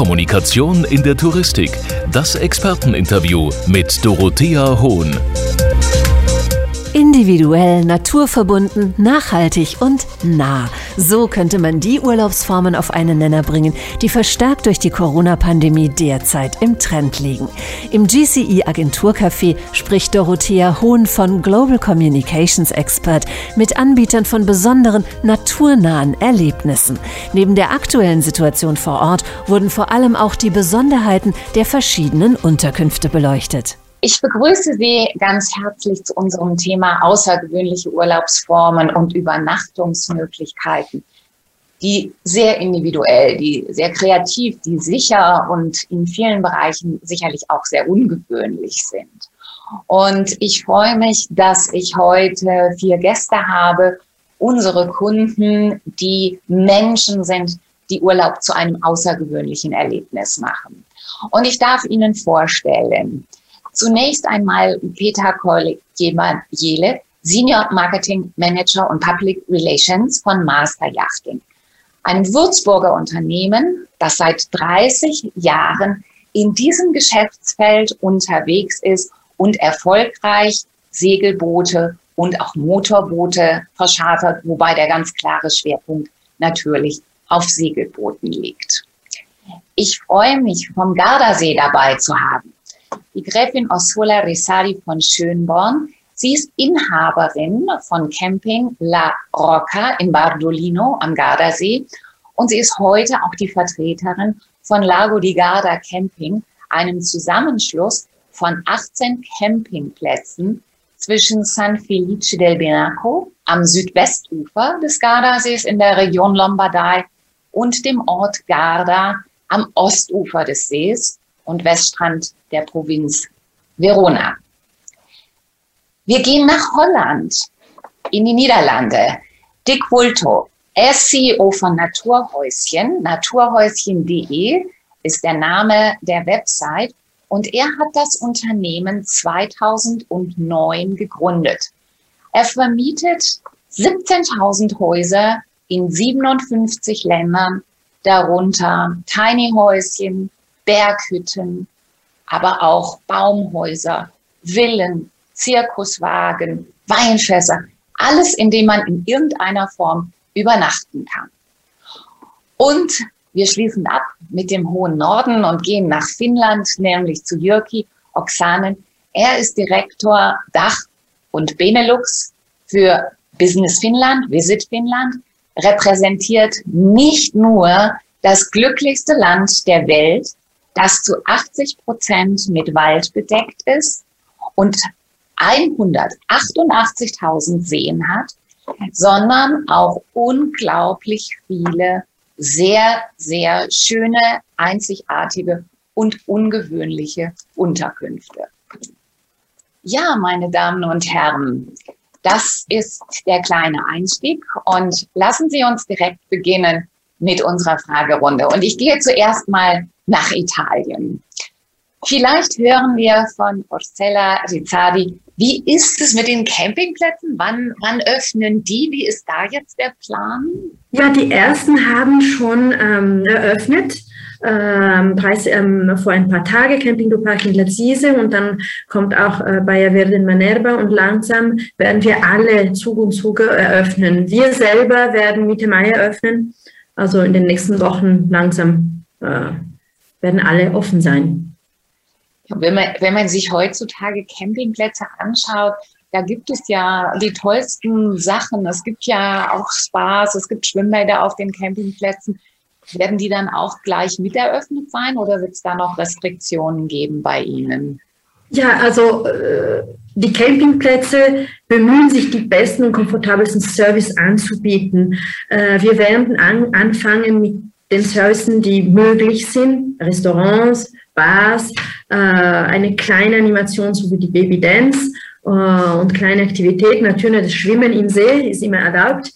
Kommunikation in der Touristik. Das Experteninterview mit Dorothea Hohn. Individuell, naturverbunden, nachhaltig und nah. So könnte man die Urlaubsformen auf einen Nenner bringen, die verstärkt durch die Corona-Pandemie derzeit im Trend liegen. Im GCE Agenturcafé spricht Dorothea Hohn von Global Communications Expert mit Anbietern von besonderen naturnahen Erlebnissen. Neben der aktuellen Situation vor Ort wurden vor allem auch die Besonderheiten der verschiedenen Unterkünfte beleuchtet. Ich begrüße Sie ganz herzlich zu unserem Thema außergewöhnliche Urlaubsformen und Übernachtungsmöglichkeiten, die sehr individuell, die sehr kreativ, die sicher und in vielen Bereichen sicherlich auch sehr ungewöhnlich sind. Und ich freue mich, dass ich heute vier Gäste habe, unsere Kunden, die Menschen sind, die Urlaub zu einem außergewöhnlichen Erlebnis machen. Und ich darf Ihnen vorstellen, Zunächst einmal Peter Koll-Jele, Senior Marketing Manager und Public Relations von Master Yachting, einem Würzburger Unternehmen, das seit 30 Jahren in diesem Geschäftsfeld unterwegs ist und erfolgreich Segelboote und auch Motorboote verschartert, wobei der ganz klare Schwerpunkt natürlich auf Segelbooten liegt. Ich freue mich, vom Gardasee dabei zu haben die Gräfin Ursula Risari von Schönborn. Sie ist Inhaberin von Camping La Rocca in Bardolino am Gardasee und sie ist heute auch die Vertreterin von Lago di Garda Camping, einem Zusammenschluss von 18 Campingplätzen zwischen San Felice del Benaco am Südwestufer des Gardasees in der Region Lombardei und dem Ort Garda am Ostufer des Sees und Weststrand der Provinz Verona. Wir gehen nach Holland, in die Niederlande. Dick Wulto, er ist CEO von Naturhäuschen. Naturhäuschen.de ist der Name der Website und er hat das Unternehmen 2009 gegründet. Er vermietet 17.000 Häuser in 57 Ländern, darunter Tiny Häuschen, Berghütten, aber auch Baumhäuser, Villen, Zirkuswagen, Weinfässer, alles, in dem man in irgendeiner Form übernachten kann. Und wir schließen ab mit dem hohen Norden und gehen nach Finnland, nämlich zu Jyrki Oksanen. Er ist Direktor Dach und Benelux für Business Finnland, Visit Finnland, repräsentiert nicht nur das glücklichste Land der Welt, das zu 80 Prozent mit Wald bedeckt ist und 188.000 Seen hat, sondern auch unglaublich viele sehr, sehr schöne, einzigartige und ungewöhnliche Unterkünfte. Ja, meine Damen und Herren, das ist der kleine Einstieg und lassen Sie uns direkt beginnen mit unserer Fragerunde. Und ich gehe zuerst mal nach Italien. Vielleicht hören wir von Orcella Rizzardi, wie ist es mit den Campingplätzen? Wann, wann öffnen die? Wie ist da jetzt der Plan? Ja, die ersten haben schon ähm, eröffnet. Ähm, Preis, ähm, vor ein paar Tagen Camping du Park in Lazise und dann kommt auch äh, Baia Verde in Manerba und langsam werden wir alle Zug und Zug eröffnen. Wir selber werden Mitte Mai eröffnen, also in den nächsten Wochen langsam äh, werden alle offen sein. Wenn man, wenn man sich heutzutage Campingplätze anschaut, da gibt es ja die tollsten Sachen. Es gibt ja auch Spaß, es gibt Schwimmbäder auf den Campingplätzen. Werden die dann auch gleich mit eröffnet sein oder wird es da noch Restriktionen geben bei Ihnen? Ja, also äh, die Campingplätze bemühen sich, die besten und komfortabelsten Service anzubieten. Äh, wir werden an, anfangen mit den Services, die möglich sind, Restaurants, Bars, äh, eine kleine Animation so wie die Baby Dance äh, und kleine Aktivitäten. Natürlich das Schwimmen im See ist immer erlaubt.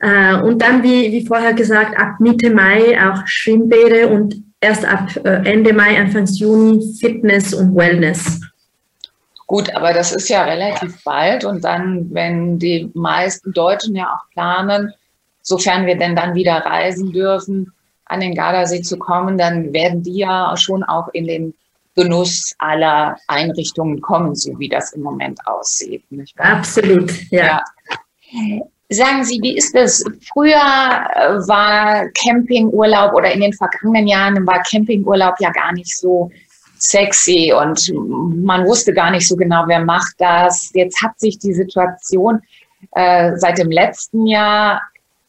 Äh, und dann, wie, wie vorher gesagt, ab Mitte Mai auch Schwimmbäder und erst ab äh, Ende Mai, Anfang Juni Fitness und Wellness. Gut, aber das ist ja relativ bald und dann, wenn die meisten Deutschen ja auch planen, sofern wir denn dann wieder reisen dürfen, an den Gardasee zu kommen, dann werden die ja schon auch in den Genuss aller Einrichtungen kommen, so wie das im Moment aussieht. Absolut, ja. ja. Sagen Sie, wie ist das? Früher äh, war Campingurlaub oder in den vergangenen Jahren war Campingurlaub ja gar nicht so sexy und man wusste gar nicht so genau, wer macht das. Jetzt hat sich die Situation äh, seit dem letzten Jahr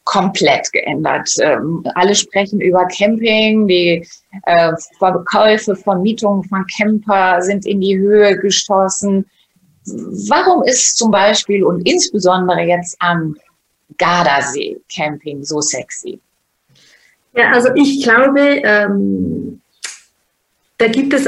komplett geändert. Ähm, alle sprechen über Camping, die äh, Verkäufe, Vermietungen von Camper sind in die Höhe geschossen. Warum ist zum Beispiel und insbesondere jetzt am Gardasee Camping so sexy? Ja, also ich glaube, ähm, da gibt es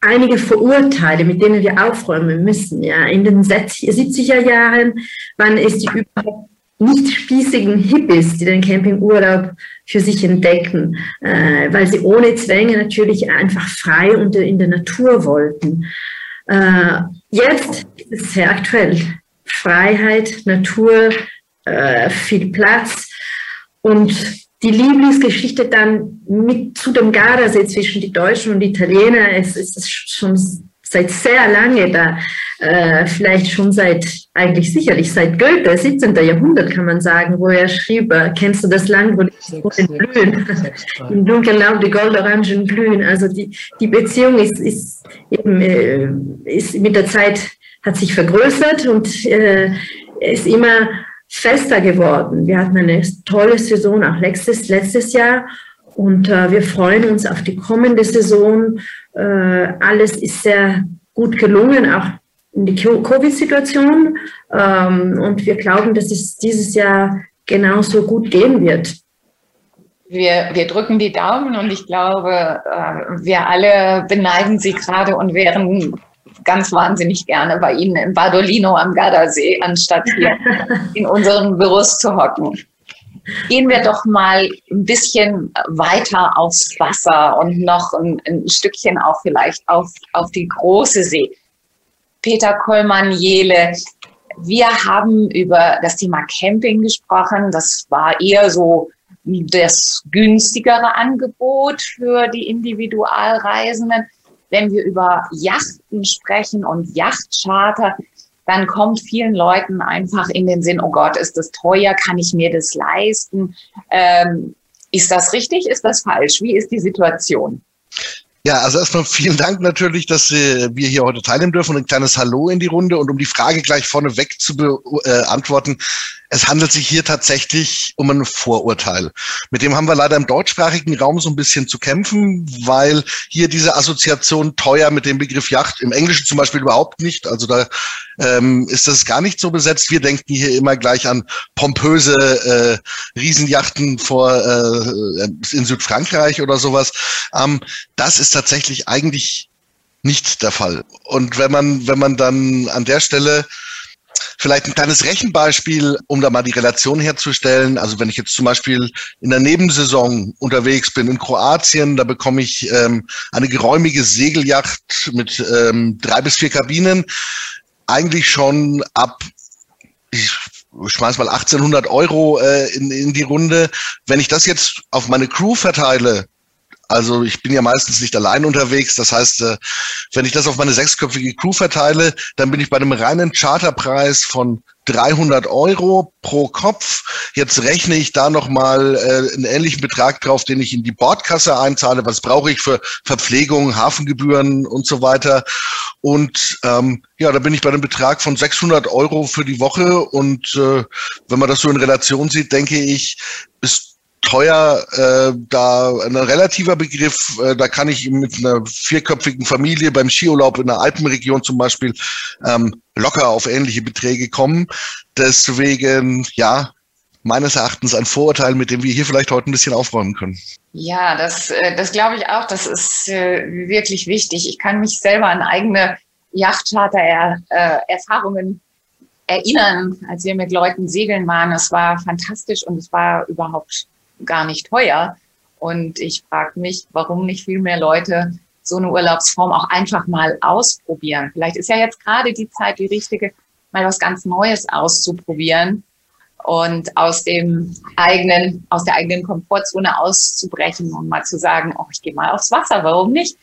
einige Vorurteile, mit denen wir aufräumen müssen. Ja. In den 70er Jahren waren es die überhaupt nicht spießigen Hippies, die den Campingurlaub für sich entdecken, äh, weil sie ohne Zwänge natürlich einfach frei und in der Natur wollten. Äh, jetzt ist es sehr aktuell. Freiheit, Natur, äh, viel Platz und die Lieblingsgeschichte dann mit zu dem Gardasee zwischen die Deutschen und die Italiener, es ist schon seit sehr lange da, äh, vielleicht schon seit, eigentlich sicherlich seit Goethe, 17. Jahrhundert kann man sagen, wo er schrieb, äh, kennst du das Land, wo die blühen, im dunklen Laub die Goldorangen blühen. Also die, die Beziehung ist, ist, eben, äh, ist mit der Zeit, hat sich vergrößert und äh, ist immer fester geworden. Wir hatten eine tolle Saison auch letztes, letztes Jahr und äh, wir freuen uns auf die kommende Saison. Äh, alles ist sehr gut gelungen, auch in die Covid-Situation. Ähm, und wir glauben, dass es dieses Jahr genauso gut gehen wird. Wir, wir drücken die Daumen und ich glaube, äh, wir alle beneiden Sie gerade und wären ganz wahnsinnig gerne bei Ihnen in Badolino am Gardasee, anstatt hier in unseren Büros zu hocken. Gehen wir doch mal ein bisschen weiter aufs Wasser und noch ein, ein Stückchen auch vielleicht auf, auf die große See. Peter Kollmann-Jele, wir haben über das Thema Camping gesprochen. Das war eher so das günstigere Angebot für die Individualreisenden wenn wir über Yachten sprechen und Yachtcharter, dann kommt vielen Leuten einfach in den Sinn, oh Gott, ist das teuer, kann ich mir das leisten? Ähm, ist das richtig, ist das falsch? Wie ist die Situation? Ja, also erstmal vielen Dank natürlich, dass äh, wir hier heute teilnehmen dürfen und ein kleines Hallo in die Runde. Und um die Frage gleich vorneweg zu beantworten, äh, es handelt sich hier tatsächlich um ein Vorurteil. Mit dem haben wir leider im deutschsprachigen Raum so ein bisschen zu kämpfen, weil hier diese Assoziation teuer mit dem Begriff Yacht im Englischen zum Beispiel überhaupt nicht. Also da ähm, ist das gar nicht so besetzt. Wir denken hier immer gleich an pompöse äh, Riesenjachten vor äh, in Südfrankreich oder sowas. Ähm, das ist tatsächlich eigentlich nicht der Fall. Und wenn man, wenn man dann an der Stelle Vielleicht ein kleines Rechenbeispiel, um da mal die Relation herzustellen. Also wenn ich jetzt zum Beispiel in der Nebensaison unterwegs bin in Kroatien, da bekomme ich ähm, eine geräumige Segelyacht mit ähm, drei bis vier Kabinen. Eigentlich schon ab, ich schmeiß mal 1800 Euro äh, in, in die Runde. Wenn ich das jetzt auf meine Crew verteile, also ich bin ja meistens nicht allein unterwegs. Das heißt, äh, wenn ich das auf meine sechsköpfige Crew verteile, dann bin ich bei einem reinen Charterpreis von 300 Euro pro Kopf. Jetzt rechne ich da nochmal äh, einen ähnlichen Betrag drauf, den ich in die Bordkasse einzahle. Was brauche ich für Verpflegung, Hafengebühren und so weiter. Und ähm, ja, da bin ich bei einem Betrag von 600 Euro für die Woche. Und äh, wenn man das so in Relation sieht, denke ich, ist teuer, äh, da ein relativer Begriff, äh, da kann ich mit einer vierköpfigen Familie beim Skiurlaub in der Alpenregion zum Beispiel ähm, locker auf ähnliche Beträge kommen. Deswegen, ja, meines Erachtens ein Vorurteil, mit dem wir hier vielleicht heute ein bisschen aufräumen können. Ja, das, äh, das glaube ich auch. Das ist äh, wirklich wichtig. Ich kann mich selber an eigene Yachtcharter-Erfahrungen erinnern, als wir mit Leuten segeln waren. Es war fantastisch und es war überhaupt gar nicht teuer. Und ich frage mich, warum nicht viel mehr Leute so eine Urlaubsform auch einfach mal ausprobieren. Vielleicht ist ja jetzt gerade die Zeit die richtige, mal was ganz Neues auszuprobieren. und aus dem eigenen, aus der eigenen Komfortzone auszubrechen und mal zu sagen, oh, ich gehe mal aufs Wasser, warum nicht?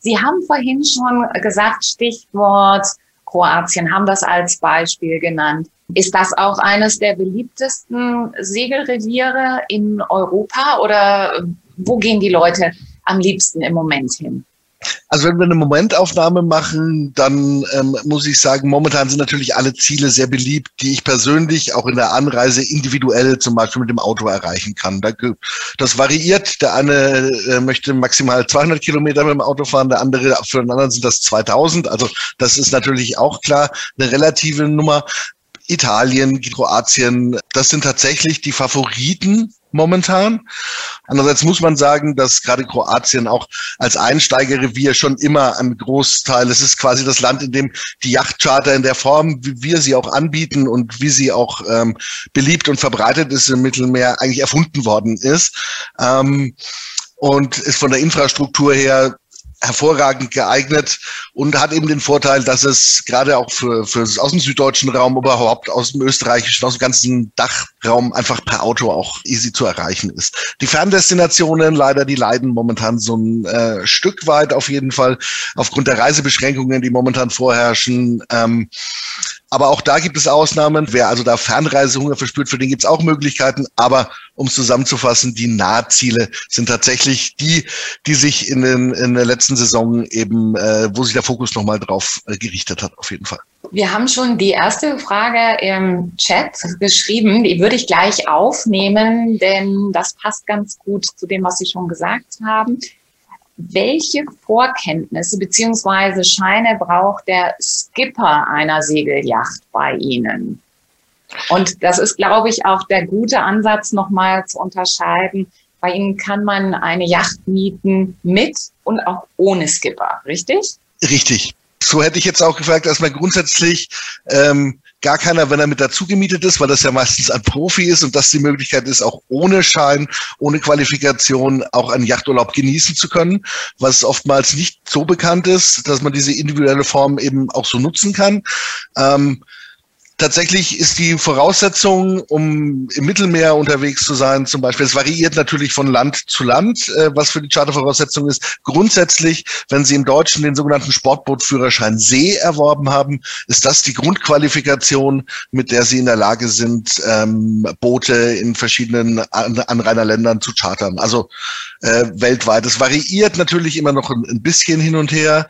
Sie haben vorhin schon gesagt, Stichwort Kroatien, haben das als Beispiel genannt. Ist das auch eines der beliebtesten Segelreviere in Europa oder wo gehen die Leute am liebsten im Moment hin? Also wenn wir eine Momentaufnahme machen, dann ähm, muss ich sagen, momentan sind natürlich alle Ziele sehr beliebt, die ich persönlich auch in der Anreise individuell zum Beispiel mit dem Auto erreichen kann. Das variiert. Der eine äh, möchte maximal 200 Kilometer mit dem Auto fahren, der andere, für den anderen sind das 2000. Also das ist natürlich auch klar eine relative Nummer. Italien, Kroatien, das sind tatsächlich die Favoriten momentan. Andererseits muss man sagen, dass gerade Kroatien auch als Einsteigerrevier schon immer ein Großteil, es ist quasi das Land, in dem die Yachtcharter in der Form, wie wir sie auch anbieten und wie sie auch ähm, beliebt und verbreitet ist im Mittelmeer, eigentlich erfunden worden ist. Ähm, und ist von der Infrastruktur her hervorragend geeignet und hat eben den Vorteil, dass es gerade auch für, für aus dem süddeutschen Raum, überhaupt aus dem österreichischen, aus dem ganzen Dachraum einfach per Auto auch easy zu erreichen ist. Die Ferndestinationen leider, die leiden momentan so ein äh, Stück weit auf jeden Fall aufgrund der Reisebeschränkungen, die momentan vorherrschen. Ähm, aber auch da gibt es Ausnahmen. Wer also da Fernreisehunger verspürt, für den gibt es auch Möglichkeiten. Aber um es zusammenzufassen, die Nahziele sind tatsächlich die, die sich in, den, in der letzten Saison eben, äh, wo sich der Fokus nochmal drauf äh, gerichtet hat, auf jeden Fall. Wir haben schon die erste Frage im Chat geschrieben. Die würde ich gleich aufnehmen, denn das passt ganz gut zu dem, was Sie schon gesagt haben welche Vorkenntnisse beziehungsweise Scheine braucht der Skipper einer Segelyacht bei Ihnen? Und das ist, glaube ich, auch der gute Ansatz, nochmal zu unterscheiden. Bei Ihnen kann man eine Yacht mieten mit und auch ohne Skipper, richtig? Richtig. So hätte ich jetzt auch gefragt, erstmal grundsätzlich ähm, gar keiner, wenn er mit dazu gemietet ist, weil das ja meistens ein Profi ist und das die Möglichkeit ist, auch ohne Schein, ohne Qualifikation auch einen Yachturlaub genießen zu können, was oftmals nicht so bekannt ist, dass man diese individuelle Form eben auch so nutzen kann. Ähm, tatsächlich ist die Voraussetzung, um im Mittelmeer unterwegs zu sein, zum Beispiel, es variiert natürlich von Land zu Land, äh, was für die Chartervoraussetzung ist. Grundsätzlich, wenn Sie im Deutschen den sogenannten Sportbootführerschein See erworben haben, ist das die Grundqualifikation, mit der Sie in der Lage sind, ähm, Boote in verschiedenen Anrainerländern zu chartern. Also äh, weltweit. Es variiert natürlich immer noch ein, ein bisschen hin und her.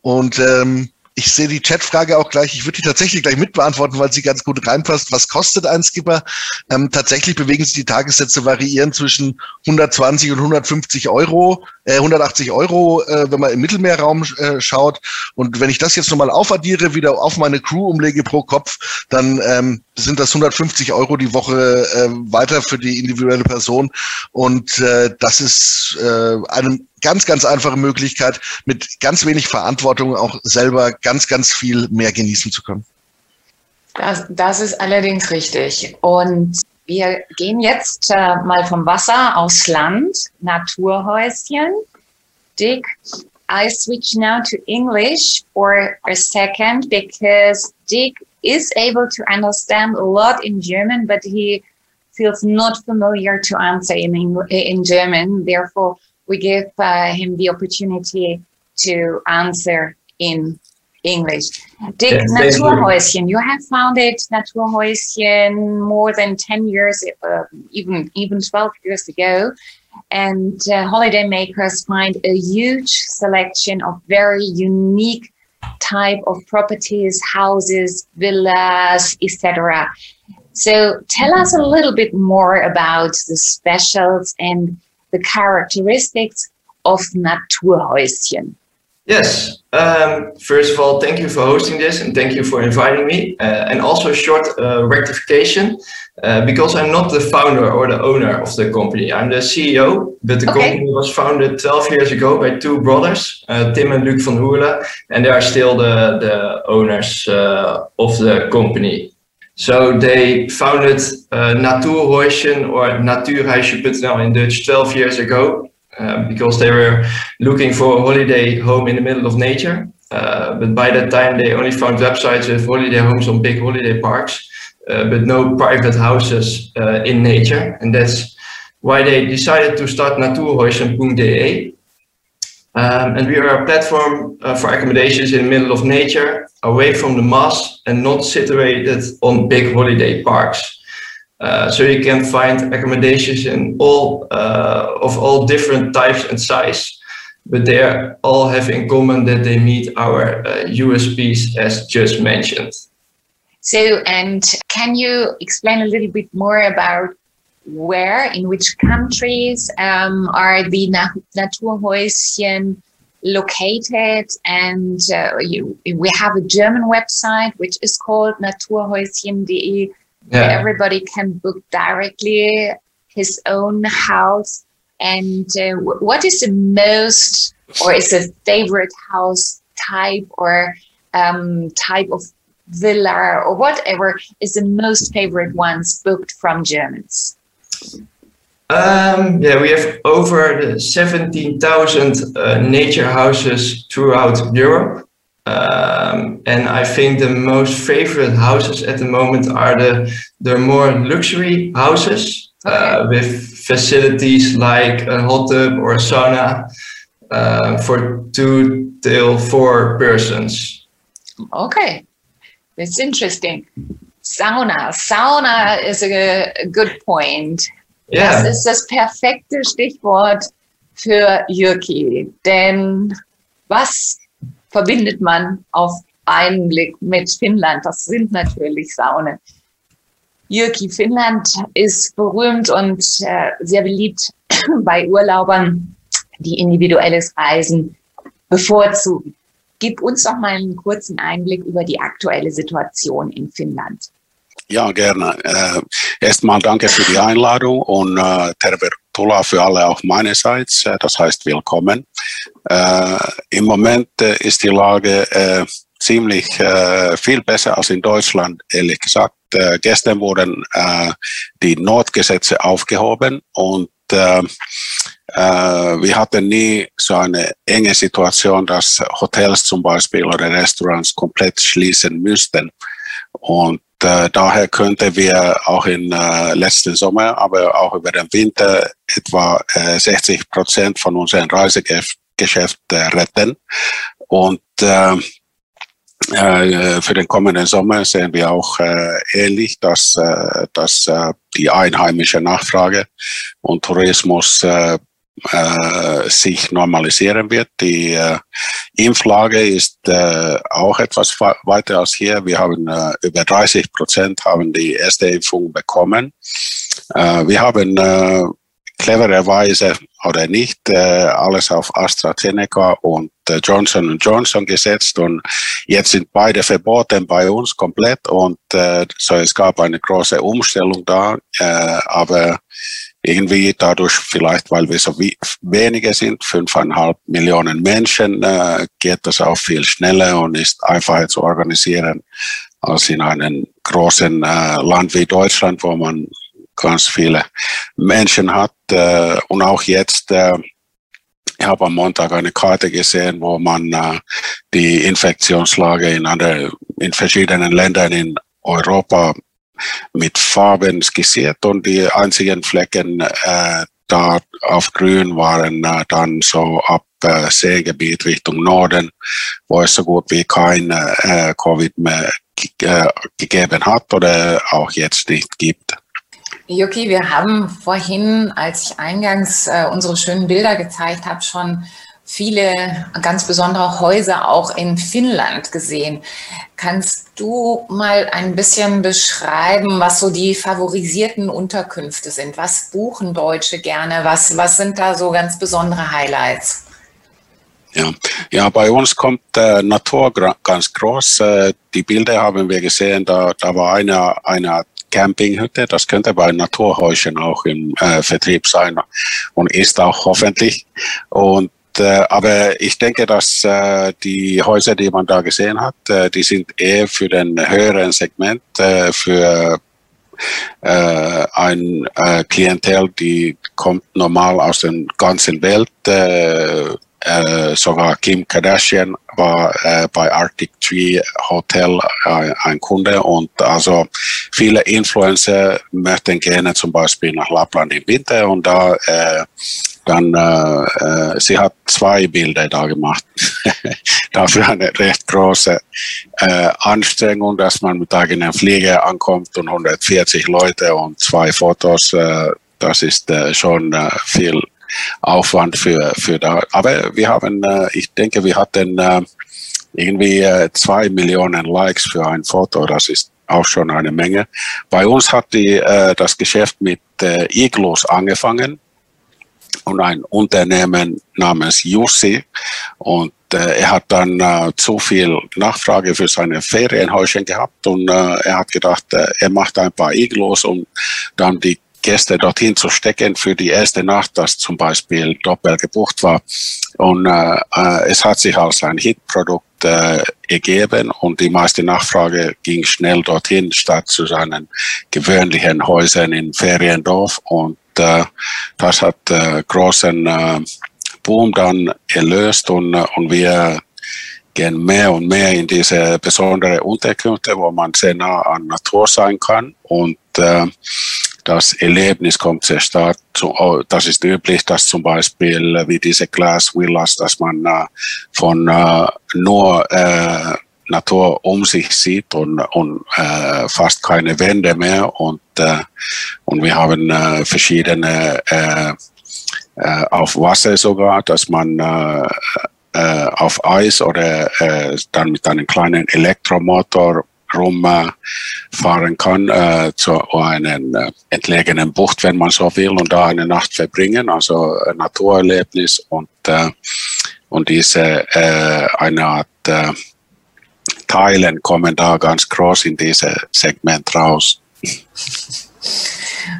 Und ähm, ich sehe die Chatfrage auch gleich. Ich würde die tatsächlich gleich mitbeantworten, weil sie ganz gut reinpasst. Was kostet ein Skipper? Ähm, tatsächlich bewegen sich die Tagessätze variieren zwischen 120 und 150 Euro, äh, 180 Euro, äh, wenn man im Mittelmeerraum äh, schaut. Und wenn ich das jetzt nochmal aufaddiere, wieder auf meine Crew umlege pro Kopf, dann ähm, sind das 150 Euro die Woche äh, weiter für die individuelle Person. Und äh, das ist äh, eine ganz, ganz einfache Möglichkeit, mit ganz wenig Verantwortung auch selber ganz, ganz viel mehr genießen zu können. Das, das ist allerdings richtig. Und wir gehen jetzt äh, mal vom Wasser aufs Land, Naturhäuschen. Dick, I switch now to English for a second because Dick is able to understand a lot in German, but he feels not familiar to answer in, in German. Therefore, we give uh, him the opportunity to answer in English. Dick yes, Naturhäuschen, you. have founded Naturhäuschen more than 10 years, uh, even, even 12 years ago. And uh, holidaymakers find a huge selection of very unique type of properties, houses, villas, etc. So tell us a little bit more about the specials and the characteristics of Naturhäuschen. Yes. Um, first of all, thank you for hosting this and thank you for inviting me. Uh, and also a short uh, rectification uh, because I'm not the founder or the owner of the company. I'm the CEO, but the okay. company was founded 12 years ago by two brothers, uh, Tim and Luc van Oerle, and they are still the, the owners uh, of the company. So they founded uh, Natuurhuisje or Natuurhuisje.nl in Dutch 12 years ago uh, because they were looking for a holiday home in the middle of nature. Uh, but by that time, they only found websites with holiday homes on big holiday parks. uh, but no private houses uh, in nature. And that's why they decided to start Natuurhuizen.de. Um, and we are a platform uh, for accommodations in the middle of nature, away from the mass and not situated on big holiday parks. Uh, so you can find accommodations in all uh, of all different types and size, but they all have in common that they meet our USPs as just mentioned. So, and can you explain a little bit more about where, in which countries um, are the Naturhäuschen located? And uh, you, we have a German website which is called naturhäuschen.de, yeah. where everybody can book directly his own house. And uh, what is the most, or is a favorite house type or um, type of villa or whatever is the most favorite ones booked from Germans? Um, yeah, we have over 17,000 uh, nature houses throughout Europe. Um, and I think the most favorite houses at the moment are the, the more luxury houses okay. uh, with facilities like a hot tub or a sauna uh, for two till four persons. Okay, that's interesting. Sauna. Sauna is a, good point. Yeah. Das ist das perfekte Stichwort für Jürki. Denn was verbindet man auf einen Blick mit Finnland? Das sind natürlich Saunen. Jürki, Finnland ist berühmt und äh, sehr beliebt bei Urlaubern, die individuelles Reisen bevorzugen. Gib uns doch mal einen kurzen Einblick über die aktuelle Situation in Finnland. Ja, gerne. Äh, erstmal danke für die Einladung und äh, Tervetuloa für alle auch meinerseits. Äh, das heißt willkommen. Äh, Im Moment äh, ist die Lage äh, ziemlich äh, viel besser als in Deutschland, ehrlich gesagt. Äh, gestern wurden äh, die Notgesetze aufgehoben und wir hatten nie so eine enge Situation, dass Hotels zum Beispiel oder Restaurants komplett schließen müssten. Und äh, daher könnten wir auch im äh, letzten Sommer, aber auch über den Winter etwa äh, 60 Prozent von unseren Reisegeschäften retten. Und äh, für den kommenden Sommer sehen wir auch äh, ähnlich, dass, äh, dass äh, die einheimische Nachfrage und Tourismus äh, äh, sich normalisieren wird. Die äh, Impflage ist äh, auch etwas weiter als hier. Wir haben äh, über 30 Prozent haben die erste Impfung bekommen. Äh, wir haben äh, clevererweise oder nicht äh, alles auf AstraZeneca und äh, Johnson Johnson gesetzt und jetzt sind beide verboten bei uns komplett und äh, so es gab eine große Umstellung da, aber irgendwie dadurch vielleicht, weil wir so wenige sind, fünfeinhalb Millionen Menschen, geht das auch viel schneller und ist einfacher zu organisieren als in einem großen Land wie Deutschland, wo man ganz viele Menschen hat. Äh, und auch jetzt, äh, ich habe am Montag eine Karte gesehen, wo man äh, die Infektionslage in, andere, in verschiedenen Ländern in Europa mit Farben skizziert und die einzigen Flecken äh, da auf grün waren äh, dann so ab äh, Seegebiet Richtung Norden, wo es so gut wie kein äh, Covid mehr äh, gegeben hat oder auch jetzt nicht gibt. Yuki, wir haben vorhin, als ich eingangs äh, unsere schönen Bilder gezeigt habe, schon viele ganz besondere Häuser auch in Finnland gesehen. Kannst du mal ein bisschen beschreiben, was so die favorisierten Unterkünfte sind? Was buchen Deutsche gerne? Was, was sind da so ganz besondere Highlights? Ja, ja bei uns kommt äh, Natur ganz groß. Äh, die Bilder haben wir gesehen, da, da war eine, eine Campinghütte. Das könnte bei Naturhäuschen auch im äh, Vertrieb sein und ist auch hoffentlich. Und äh, aber ich denke, dass äh, die Häuser, die man da gesehen hat, äh, die sind eher für den höheren Segment, äh, für äh, ein äh, Klientel, die kommt normal aus der ganzen Welt, äh, sogar Kim Kardashian war äh, bei Arctic Tree Hotel äh, ein Kunde und also viele Influencer möchten gerne zum Beispiel nach Lappland im Winter und da äh, dann äh, sie hat zwei Bilder da gemacht. Dafür eine recht große äh, Anstrengung, dass man mit eigenen Flieger ankommt und 140 Leute und zwei Fotos. Äh, das ist äh, schon äh, viel Aufwand für, für da. Aber wir haben, äh, ich denke, wir hatten äh, irgendwie äh, zwei Millionen Likes für ein Foto. Das ist auch schon eine Menge. Bei uns hat die, das Geschäft mit Iglos angefangen und ein Unternehmen namens Jussi und äh, er hat dann äh, zu viel Nachfrage für seine Ferienhäuschen gehabt und äh, er hat gedacht, er macht ein paar Iglos, um dann die Gäste dorthin zu stecken für die erste Nacht, das zum Beispiel doppelt gebucht war. Und äh, äh, es hat sich als ein Hitprodukt äh, ergeben und die meiste Nachfrage ging schnell dorthin, statt zu seinen gewöhnlichen Häusern in Feriendorf. Und äh, das hat äh, großen äh, Boom dann erlöst und, äh, und wir gehen mehr und mehr in diese besondere Unterkünfte, wo man sehr nah an Natur sein kann. Und äh, das Erlebnis kommt sehr stark oh, das ist üblich, dass zum Beispiel äh, wie diese Glass Villas, dass man äh, von äh, nur Natur um sich sieht und, und äh, fast keine Wände mehr und, äh, und wir haben äh, verschiedene auf Wasser sogar, dass man auf Eis oder dann mit einem kleinen Elektromotor rumfahren kann äh, zu einer äh, entlegenen Bucht, wenn man so will, und da eine Nacht verbringen, also ein Naturerlebnis und, äh, und diese äh, eine Art äh, Teilen kommen da ganz groß in dieses Segment raus.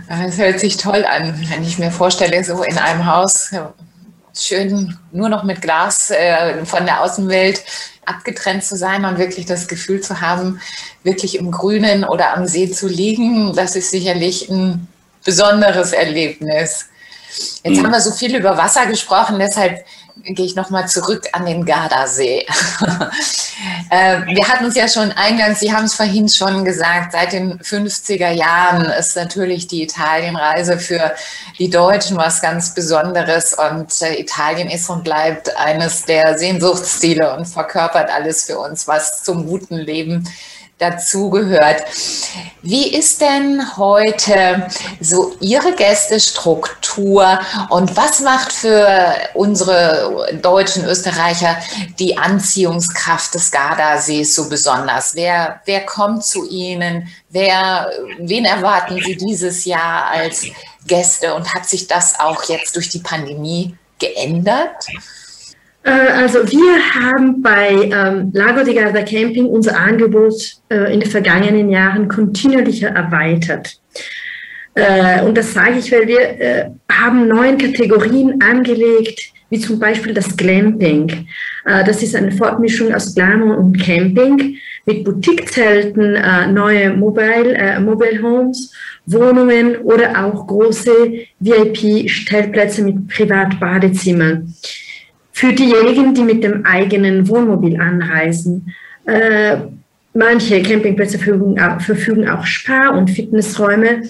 Das hört sich toll an, wenn ich mir vorstelle, so in einem Haus schön nur noch mit Glas äh, von der Außenwelt abgetrennt zu sein und wirklich das Gefühl zu haben, wirklich im Grünen oder am See zu liegen, das ist sicherlich ein besonderes Erlebnis. Jetzt mhm. haben wir so viel über Wasser gesprochen, deshalb gehe ich nochmal zurück an den Gardasee. äh, wir hatten es ja schon eingangs, Sie haben es vorhin schon gesagt, seit den 50er Jahren ist natürlich die Italienreise für die Deutschen was ganz Besonderes und äh, Italien ist und bleibt eines der Sehnsuchtsziele und verkörpert alles für uns, was zum guten Leben dazugehört. Wie ist denn heute so Ihre Gästestruktur und was macht für unsere deutschen Österreicher die Anziehungskraft des Gardasees so besonders? Wer, wer kommt zu Ihnen? Wer, wen erwarten Sie dieses Jahr als Gäste und hat sich das auch jetzt durch die Pandemie geändert? Äh, also wir haben bei ähm, Lago di Garda Camping unser Angebot äh, in den vergangenen Jahren kontinuierlich erweitert. Äh, und das sage ich, weil wir äh, haben neun Kategorien angelegt, wie zum Beispiel das Glamping. Äh, das ist eine Fortmischung aus Glamour und Camping mit Boutiquezelten, äh, neue Mobile, Mobile Homes, Wohnungen oder auch große VIP-Stellplätze mit Privatbadezimmern für diejenigen, die mit dem eigenen Wohnmobil anreisen. Äh, manche Campingplätze verfügen, verfügen auch Spar- und Fitnessräume.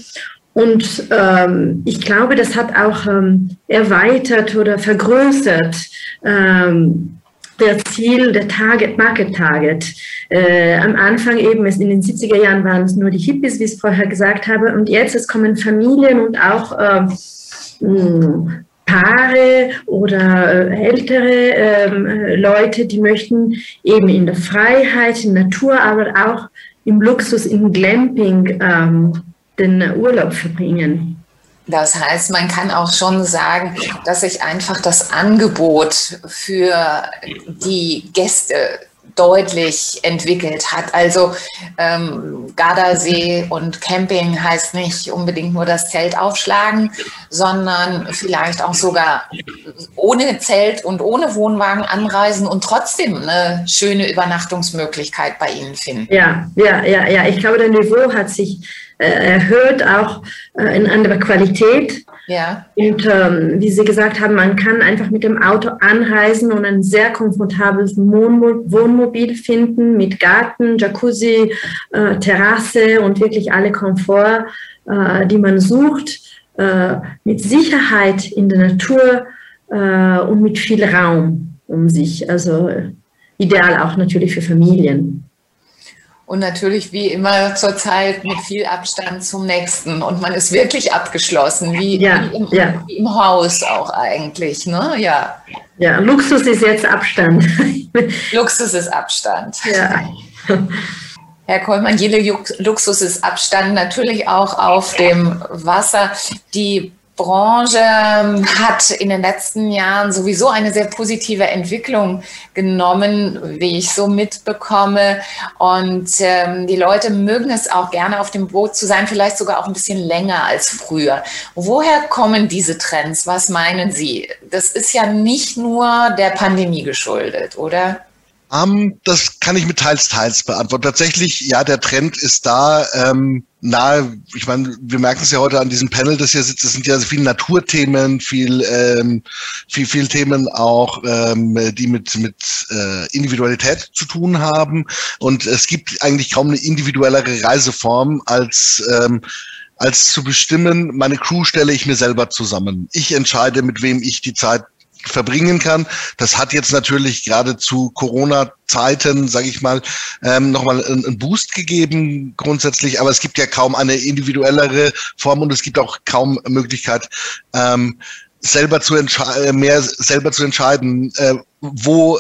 Und ähm, ich glaube, das hat auch ähm, erweitert oder vergrößert ähm, der Ziel, der Target, Market Target. Äh, am Anfang eben, in den 70er Jahren waren es nur die Hippies, wie ich es vorher gesagt habe. Und jetzt es kommen Familien und auch äh, Paare oder äh, ältere ähm, äh, Leute, die möchten eben in der Freiheit, in Natur, aber auch im Luxus, im Glamping ähm, den Urlaub verbringen. Das heißt, man kann auch schon sagen, dass sich einfach das Angebot für die Gäste deutlich entwickelt hat. Also ähm, Gardasee und Camping heißt nicht unbedingt nur das Zelt aufschlagen, sondern vielleicht auch sogar ohne Zelt und ohne Wohnwagen anreisen und trotzdem eine schöne Übernachtungsmöglichkeit bei Ihnen finden. Ja, ja, ja, ja. Ich glaube, der Niveau hat sich erhöht auch äh, in anderer Qualität. Ja. Und ähm, wie Sie gesagt haben, man kann einfach mit dem Auto anreisen und ein sehr komfortables Wohnmobil finden mit Garten, Jacuzzi, äh, Terrasse und wirklich alle Komfort, äh, die man sucht, äh, mit Sicherheit in der Natur äh, und mit viel Raum um sich. Also ideal auch natürlich für Familien. Und natürlich wie immer zurzeit mit viel Abstand zum nächsten. Und man ist wirklich abgeschlossen, wie, ja, wie, im, ja. wie im, Haus auch eigentlich. Ne? Ja. ja, Luxus ist jetzt Abstand. Luxus ist Abstand. Ja. Herr Kollmann, jeder Luxus ist Abstand natürlich auch auf dem Wasser. Die Branche ähm, hat in den letzten Jahren sowieso eine sehr positive Entwicklung genommen, wie ich so mitbekomme. Und ähm, die Leute mögen es auch gerne auf dem Boot zu sein, vielleicht sogar auch ein bisschen länger als früher. Woher kommen diese Trends? Was meinen Sie? Das ist ja nicht nur der Pandemie geschuldet, oder? Um, das kann ich mit teils, teils beantworten. Tatsächlich, ja, der Trend ist da. Ähm, nahe, ich meine, wir merken es ja heute an diesem Panel, das hier sitzt, es sind ja viele Naturthemen, viel, ähm, viel, viel Themen auch, ähm, die mit, mit äh, Individualität zu tun haben. Und es gibt eigentlich kaum eine individuellere Reiseform als ähm, als zu bestimmen, meine Crew stelle ich mir selber zusammen. Ich entscheide, mit wem ich die Zeit verbringen kann. Das hat jetzt natürlich gerade zu Corona-Zeiten, sage ich mal, ähm, nochmal einen Boost gegeben grundsätzlich. Aber es gibt ja kaum eine individuellere Form und es gibt auch kaum Möglichkeit, ähm, selber zu entscheiden, äh, mehr selber zu entscheiden, äh, wo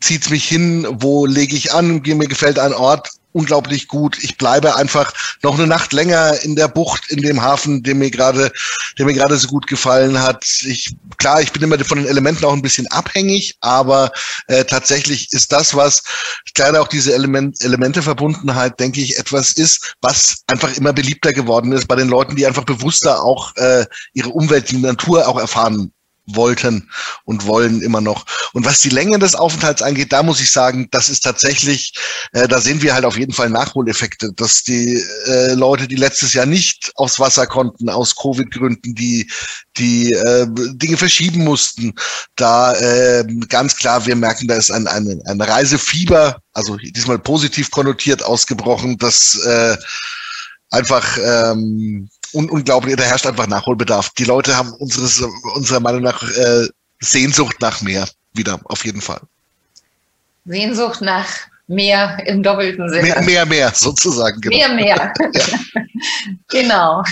zieht's mich hin, wo lege ich an, mir gefällt ein Ort unglaublich gut. Ich bleibe einfach noch eine Nacht länger in der Bucht, in dem Hafen, der mir gerade, der mir gerade so gut gefallen hat. Ich, klar, ich bin immer von den Elementen auch ein bisschen abhängig, aber äh, tatsächlich ist das, was gerade auch diese Element, Elementeverbundenheit, denke ich, etwas ist, was einfach immer beliebter geworden ist bei den Leuten, die einfach bewusster auch äh, ihre Umwelt, die Natur auch erfahren wollten und wollen immer noch. Und was die Länge des Aufenthalts angeht, da muss ich sagen, das ist tatsächlich, äh, da sehen wir halt auf jeden Fall Nachholeffekte, dass die äh, Leute, die letztes Jahr nicht aufs Wasser konnten, aus Covid-Gründen, die die äh, Dinge verschieben mussten, da äh, ganz klar, wir merken, da ist ein, ein, ein Reisefieber, also diesmal positiv konnotiert ausgebrochen, das äh, einfach ähm, un unglaublich, da herrscht einfach Nachholbedarf. Die Leute haben unseres, unserer Meinung nach äh, Sehnsucht nach mehr wieder, auf jeden Fall. Sehnsucht nach mehr im doppelten Sinne. Mehr, mehr, mehr sozusagen. Genau. Mehr, mehr. genau.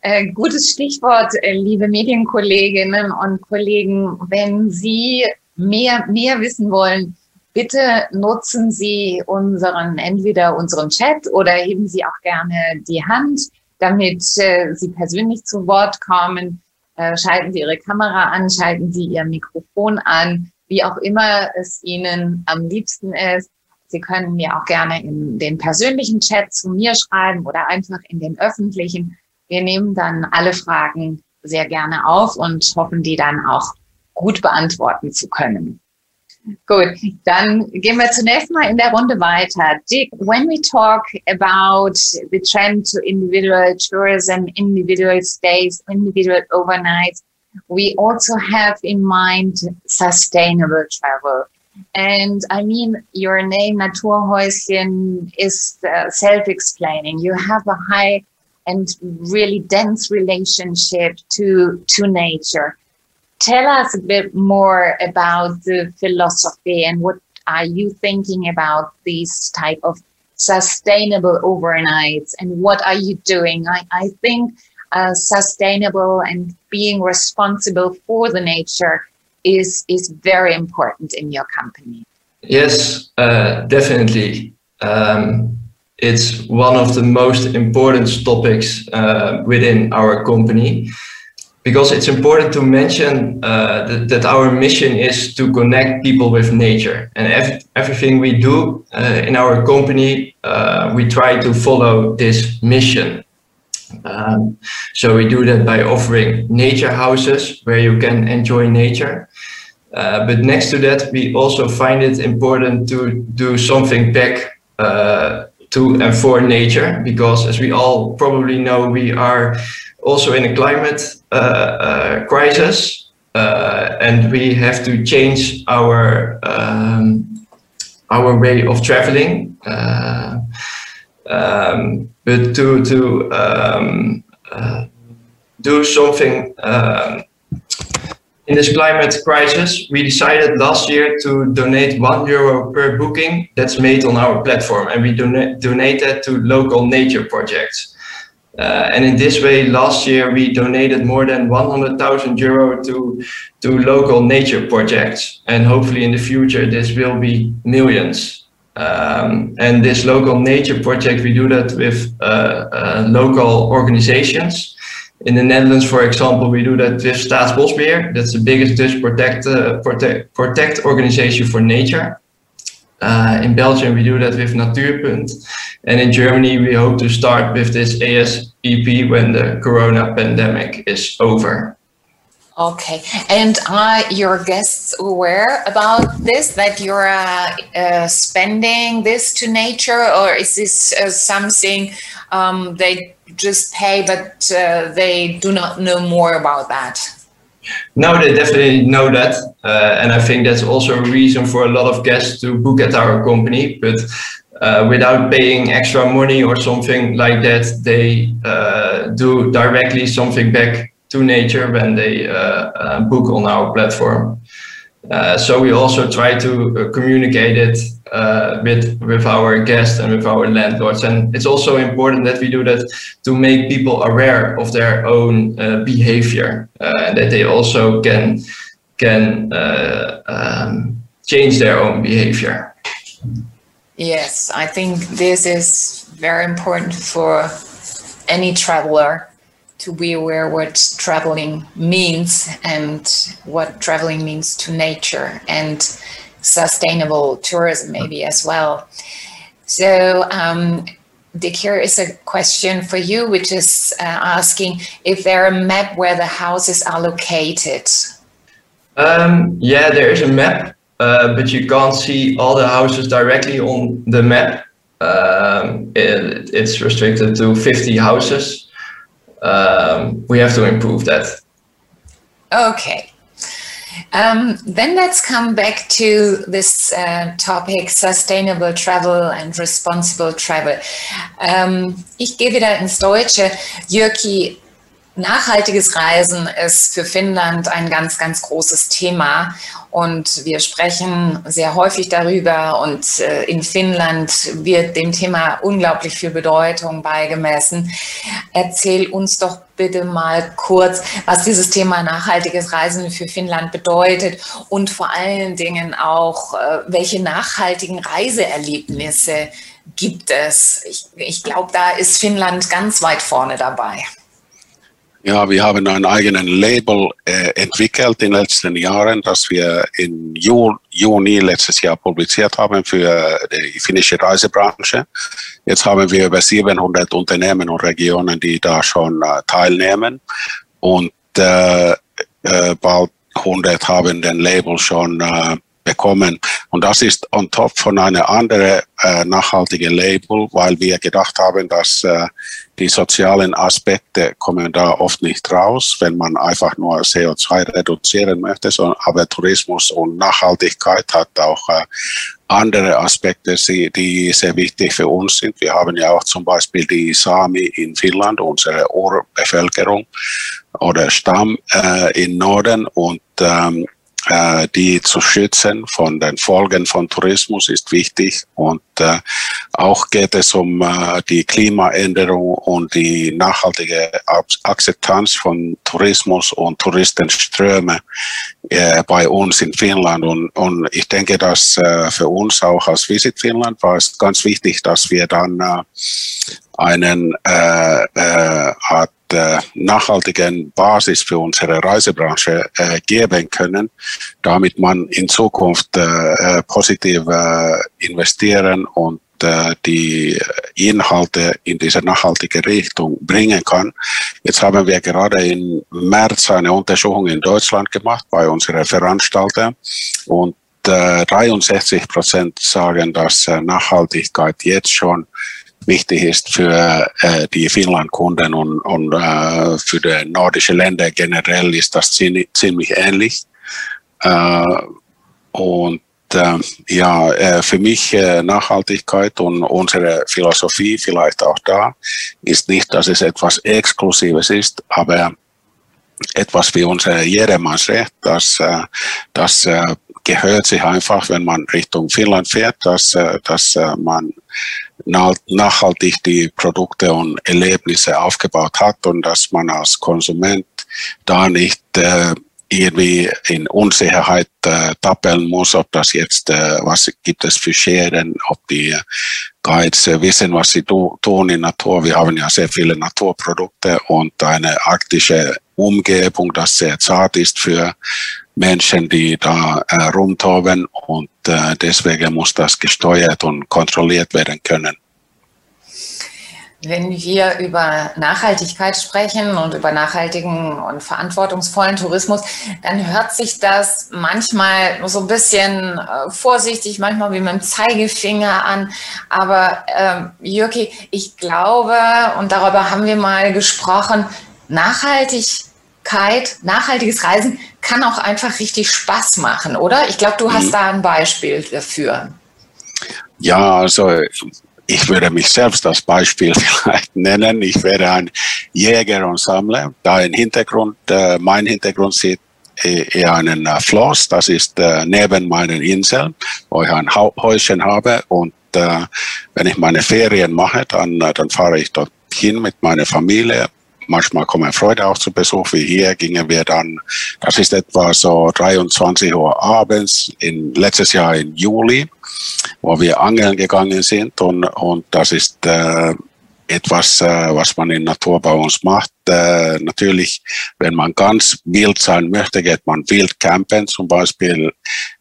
Äh, gutes Stichwort, äh, liebe Medienkolleginnen und Kollegen. Wenn Sie mehr, mehr wissen wollen, bitte nutzen Sie unseren, entweder unseren Chat oder heben Sie auch gerne die Hand damit äh, Sie persönlich zu Wort kommen. Äh, schalten Sie Ihre Kamera an, schalten Sie Ihr Mikrofon an, wie auch immer es Ihnen am liebsten ist. Sie können mir auch gerne in den persönlichen Chat zu mir schreiben oder einfach in den öffentlichen. Wir nehmen dann alle Fragen sehr gerne auf und hoffen, die dann auch gut beantworten zu können. Gut, dann gehen wir zunächst mal in der Runde weiter. Dick, when we talk about the trend to individual tourism, individual stays, individual overnights, we also have in mind sustainable travel. And I mean, your name, Naturhäuschen, is uh, self-explaining. You have a high and really dense relationship to, to nature tell us a bit more about the philosophy and what are you thinking about these type of sustainable overnights and what are you doing? I, I think uh, sustainable and being responsible for the nature is is very important in your company. Yes uh, definitely. Um, it's one of the most important topics uh, within our company because it's important to mention uh, that, that, our mission is to connect people with nature. And ev everything we do uh, in our company uh, we try to follow this mission. Um, so we do that by offering nature houses where you can enjoy nature. Uh, but next to that we also find it important to do something back uh, to and for nature, because as we all probably know, we are also in a climate uh, uh, crisis, uh, and we have to change our um, our way of traveling. Um, but to to um, do something um, in this climate crisis, we decided last year to donate one euro per booking that's made on our platform, and we donate donate that to local nature projects. Uh, and in this way, last year we donated more than 100,000 euro to to local nature projects, and hopefully in the future this will be millions. Um, and this local nature project, we do that with uh, uh, local organizations. In the Netherlands, for example, we do that with Staatsbosbeheer. That's the biggest Dutch protect, uh, protect, protect organization for nature. Uh, in Belgium, we do that with Natuurpunt. And in Germany, we hope to start with this ASEP when the corona pandemic is over. Okay, and are your guests aware about this, that you're uh, uh, spending this to nature, or is this uh, something um, they just pay, but uh, they do not know more about that? No, they definitely know that. Uh, and I think that's also a reason for a lot of guests to book at our company. But uh, without paying extra money or something like that, they do directly something back to nature when they uh, uh, book on our platform. Uh, so we also try to communicate it with with our guests and with our landlords. And it's also important that we do that to make people aware of their own behavior, and that they also can can um, change their own behavior. Yes, I think this is very important for any traveler to be aware what traveling means and what traveling means to nature and sustainable tourism maybe as well. So um, Dick, here is a question for you, which is uh, asking if there a map where the houses are located. Um, yeah, there is a map, uh, but you can't see all the houses directly on the map. Um, it, it's restricted to 50 houses um, we have to improve that. Okay. Um, then let's come back to this uh, topic sustainable travel and responsible travel. Ähm, ich gehe wieder ins Deutsche. Jürki, nachhaltiges Reisen ist für Finnland ein ganz, ganz großes Thema. Und wir sprechen sehr häufig darüber und äh, in Finnland wird dem Thema unglaublich viel Bedeutung beigemessen. Erzähl uns doch bitte mal kurz, was dieses Thema nachhaltiges Reisen für Finnland bedeutet und vor allen Dingen auch, äh, welche nachhaltigen Reiseerlebnisse gibt es. Ich, ich glaube, da ist Finnland ganz weit vorne dabei. Ja, wir haben ein eigenen Label äh, entwickelt in den letzten Jahren, das wir im Juni letztes Jahr publiziert haben für die finnische Reisebranche. Jetzt haben wir über 700 Unternehmen und Regionen, die da schon äh, teilnehmen und äh, bald 100 haben den Label schon bekommen. Und das ist on top von einer anderen nachhaltigen Label, weil wir gedacht haben, dass die sozialen Aspekte kommen da oft nicht raus, wenn man einfach nur CO2 reduzieren möchte. Aber Tourismus und Nachhaltigkeit hat auch äh, andere Aspekte, die sehr wichtig für uns sind. Wir haben ja auch zum Beispiel die Sami in Finnland, unsere Urbevölkerung oder Stamm äh, in Norden und ähm, äh, die zu schützen von den Folgen von Tourismus ist wichtig. Und äh, auch geht es um äh, die Klimaänderung und die nachhaltige Akzeptanz von Tourismus und Touristenströme äh, bei uns in Finnland. Und, und ich denke, dass äh, für uns auch als Visit Finnland war es ganz wichtig, dass wir dann äh, einen äh, äh, Art äh, nachhaltigen Basis für unsere Reisebranche äh, geben können, damit man in Zukunft äh, positiv investieren und die Inhalte in diese nachhaltige Richtung bringen kann. Jetzt haben wir gerade im März eine Untersuchung in Deutschland gemacht bei unseren Veranstaltern und 63 Prozent sagen, dass Nachhaltigkeit jetzt schon wichtig ist für äh, die Finnlandkunden und, und äh, für die nordischen Länder generell ist das ziemlich, ähnlich. Äh, und äh, ja, äh, für mich äh, Nachhaltigkeit und unsere Philosophie vielleicht auch da ist nicht, dass es etwas Exklusives ist, aber etwas wie unser Jedermannsrecht, das, äh, das äh, gehört sich einfach, wenn man Richtung Finnland fährt, dass, äh, dass man nachhaltig die Produkte und Erlebnisse aufgebaut hat und dass man als Konsument da nicht irgendwie in Unsicherheit äh, tappeln muss, ob das jetzt, äh, was gibt es für Schäden, ob die Guides äh, wissen, was sie tun in Natur. Wir haben ja sehr viele Naturprodukte und eine arktische Umgebung, das sehr zart ist für Menschen, die da äh, rumtoben und äh, deswegen muss das gesteuert und kontrolliert werden können. Wenn wir über Nachhaltigkeit sprechen und über nachhaltigen und verantwortungsvollen Tourismus, dann hört sich das manchmal so ein bisschen äh, vorsichtig, manchmal wie mit dem Zeigefinger an. Aber ähm, Jürki, ich glaube, und darüber haben wir mal gesprochen, Nachhaltigkeit, nachhaltiges Reisen kann auch einfach richtig Spaß machen, oder? Ich glaube, du hast mhm. da ein Beispiel dafür. Ja, also ich würde mich selbst als Beispiel vielleicht nennen. Ich wäre ein Jäger und Sammler. Da im Hintergrund, äh, mein Hintergrund sieht eher einen äh, Floss, das ist äh, neben meinen Inseln, wo ich ein Häuschen habe und äh, wenn ich meine Ferien mache, dann, äh, dann fahre ich dort hin mit meiner Familie. Manchmal kommen Freunde auch zu Besuch, wie hier gingen wir dann, das ist etwa so 23 Uhr abends, in, letztes Jahr im Juli wo wir angeln gegangen sind und, und das ist äh, etwas, äh, was man in Natur bei uns macht. Äh, natürlich, wenn man ganz wild sein möchte, geht man wild campen. Zum Beispiel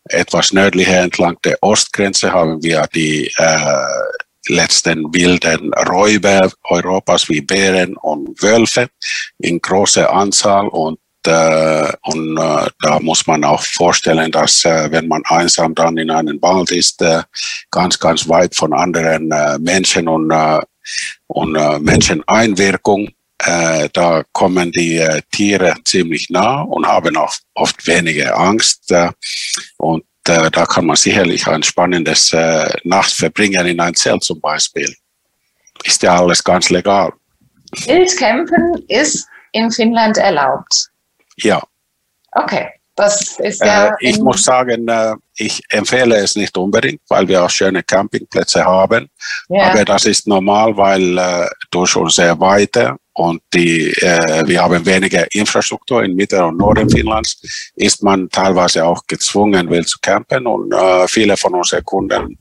etwas nördlicher entlang der Ostgrenze haben wir die äh, letzten wilden Räuber Europas wie Bären und Wölfe in großer Anzahl und äh, und äh, da muss man auch vorstellen, dass äh, wenn man einsam dann in einem Wald ist, äh, ganz, ganz weit von anderen äh, Menschen und, äh, und Menscheneinwirkung, da kommen die Tiere ziemlich nah und haben auch oft weniger Angst. Und äh, da kann man sicherlich ein spannendes äh, Nacht verbringen in ein Zelt zum Beispiel. Ist ja alles ganz legal. Wildcampen ist in Finnland erlaubt. Ja. Okay. Das ist ja. Äh, ich muss sagen, äh, ich empfehle es nicht unbedingt, weil wir auch schöne Campingplätze haben. Ja. Aber das ist normal, weil äh, durch unsere Weite und die, äh, wir haben weniger Infrastruktur in Mitte und Norden Finnlands, ist man teilweise auch gezwungen, will zu campen. Und äh, viele von unseren Kunden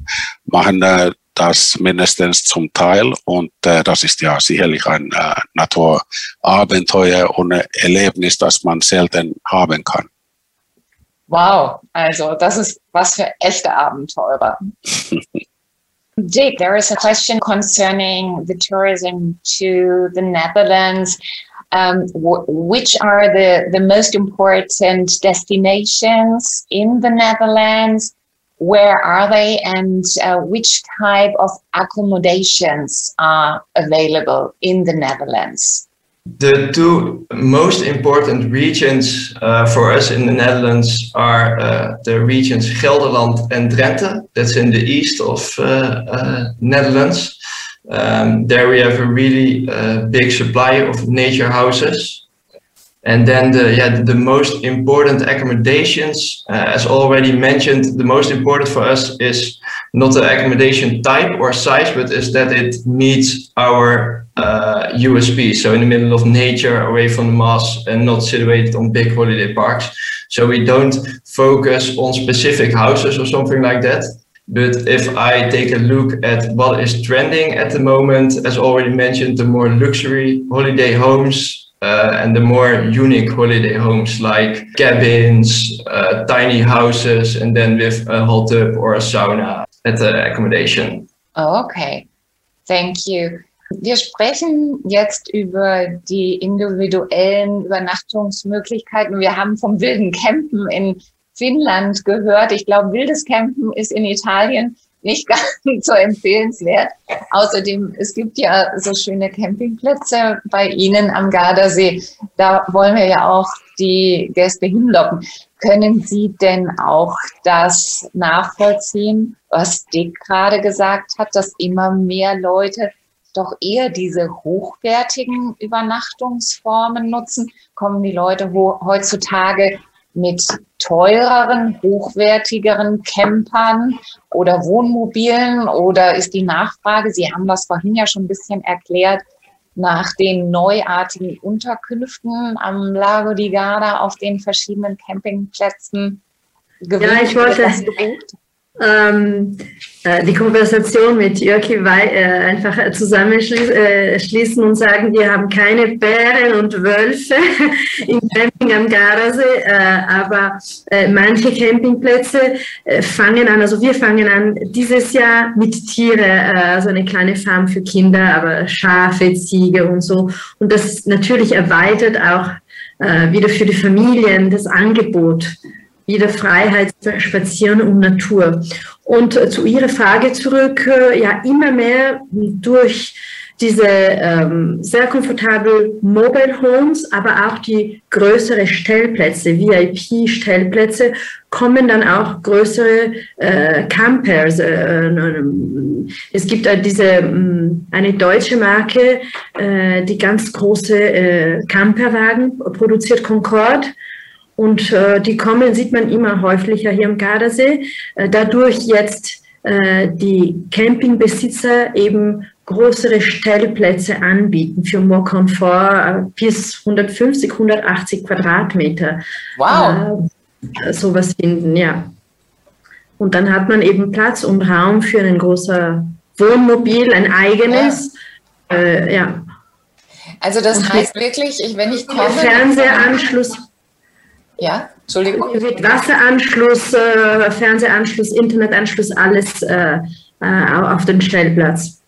machen äh, das mindestens zum Teil. Und äh, das ist ja sicherlich ein äh, Naturabenteuer und ein Erlebnis, das man selten haben kann. Wow, also das ist was für echte Abenteurer. Jake, there is a question concerning the tourism to the Netherlands. Um, which are the, the most important destinations in the Netherlands? where are they and uh, which type of accommodations are available in the Netherlands? The two most important regions uh, for us in the Netherlands are uh, the regions Gelderland and Drenthe. That's in the east of uh, uh, Netherlands. Um, there we have a really uh, big supply of nature houses. And then the, yeah, the most important accommodations, uh, as already mentioned, the most important for us is not the accommodation type or size, but is that it meets our uh, USP. So in the middle of nature, away from the mass and not situated on big holiday parks. So we don't focus on specific houses or something like that. But if I take a look at what is trending at the moment, as already mentioned, the more luxury holiday homes, uh, and the more unique holiday homes like cabins, uh, tiny houses, and then with a hot tub or a sauna at the accommodation. Oh, okay, thank you. Wir sprechen jetzt über die individuellen Übernachtungsmöglichkeiten. Wir haben vom wilden Campen in Finnland gehört. Ich glaube, wildes Campen ist in Italien nicht ganz so empfehlenswert. Außerdem, es gibt ja so schöne Campingplätze bei Ihnen am Gardasee. Da wollen wir ja auch die Gäste hinlocken. Können Sie denn auch das nachvollziehen, was Dick gerade gesagt hat, dass immer mehr Leute doch eher diese hochwertigen Übernachtungsformen nutzen? Kommen die Leute heutzutage mit teureren, hochwertigeren Campern oder Wohnmobilen oder ist die Nachfrage, Sie haben das vorhin ja schon ein bisschen erklärt, nach den neuartigen Unterkünften am Lago di Garda auf den verschiedenen Campingplätzen gewünscht? Ja, ich wollte, ähm, äh, die Konversation mit Jörki äh, einfach zusammenschließen äh, und sagen, wir haben keine Bären und Wölfe im Camping am Gardasee, äh, aber äh, manche Campingplätze äh, fangen an, also wir fangen an dieses Jahr mit Tiere, also eine kleine Farm für Kinder, aber Schafe, Ziege und so. Und das natürlich erweitert auch wieder für die Familien das Angebot wieder Freiheit, Spazieren und Natur. Und äh, zu Ihrer Frage zurück, äh, ja, immer mehr durch diese ähm, sehr komfortabel Mobile Homes, aber auch die größere Stellplätze, VIP-Stellplätze, kommen dann auch größere äh, Campers. Äh, es gibt äh, diese mm, eine deutsche Marke, äh, die ganz große äh, Camperwagen produziert, Concorde. Und äh, die kommen, sieht man immer häufiger hier am Gardasee. Äh, dadurch jetzt äh, die Campingbesitzer eben größere Stellplätze anbieten für more Komfort äh, bis 150, 180 Quadratmeter. Wow. Äh, sowas finden, ja. Und dann hat man eben Platz und Raum für ein großer Wohnmobil, ein eigenes. Ja. Äh, ja. Also das heißt wirklich, ich, wenn ich komme... Fernsehanschluss ja, Entschuldigung. Wasseranschluss, äh, Fernsehanschluss, Internetanschluss, alles äh, äh, auf den Stellplatz.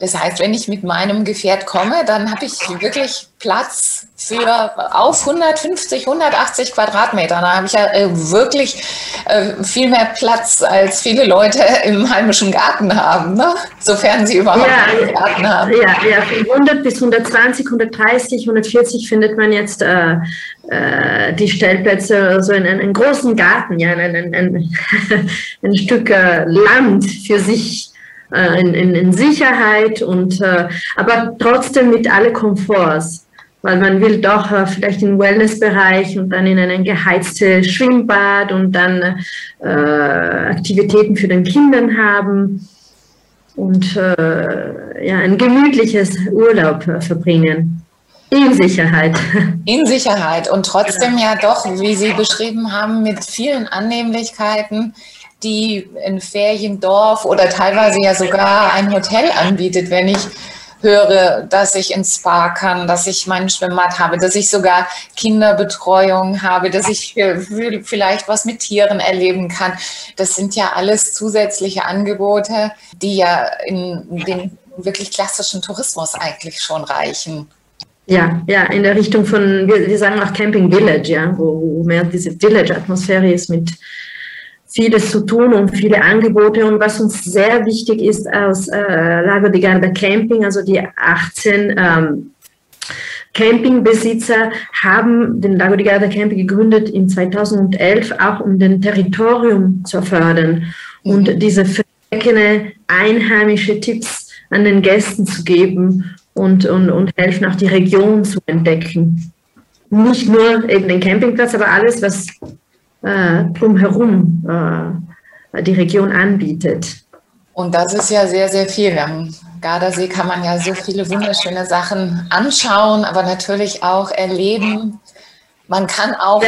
Das heißt, wenn ich mit meinem Gefährt komme, dann habe ich wirklich Platz für auf 150, 180 Quadratmeter. Da habe ich ja äh, wirklich äh, viel mehr Platz, als viele Leute im heimischen Garten haben, ne? sofern sie überhaupt ja, einen Garten haben. Ja, ja, von 100 bis 120, 130, 140 findet man jetzt äh, äh, die Stellplätze, also in, in einem großen Garten, ja, ein, ein, ein, ein Stück Land für sich äh, in, in, in, Sicherheit und äh, aber trotzdem mit alle Komforts, weil man will doch äh, vielleicht im Wellnessbereich und dann in einem geheizten Schwimmbad und dann äh, Aktivitäten für den Kindern haben und ja ein gemütliches Urlaub verbringen. In Sicherheit. In Sicherheit und trotzdem ja doch, wie Sie beschrieben haben, mit vielen Annehmlichkeiten, die ein Feriendorf oder teilweise ja sogar ein Hotel anbietet, wenn ich höre, dass ich ins Spa kann, dass ich meinen Schwimmbad habe, dass ich sogar Kinderbetreuung habe, dass ich vielleicht was mit Tieren erleben kann. Das sind ja alles zusätzliche Angebote, die ja in den wirklich klassischen Tourismus eigentlich schon reichen. Ja, ja, in der Richtung von, wir sagen auch Camping Village, ja, wo mehr diese Village-Atmosphäre ist mit vieles zu tun und viele Angebote. Und was uns sehr wichtig ist aus äh, Lago di Garda Camping, also die 18 ähm, Campingbesitzer haben den Lago di Garda Camping gegründet in 2011, auch um den Territorium zu fördern mhm. und diese versteckene einheimische Tipps an den Gästen zu geben und, und, und helfen auch die Region zu entdecken. Nicht nur eben den Campingplatz, aber alles, was äh, drumherum äh, die Region anbietet. Und das ist ja sehr, sehr viel. Am Gardasee kann man ja so viele wunderschöne Sachen anschauen, aber natürlich auch erleben. Man kann auch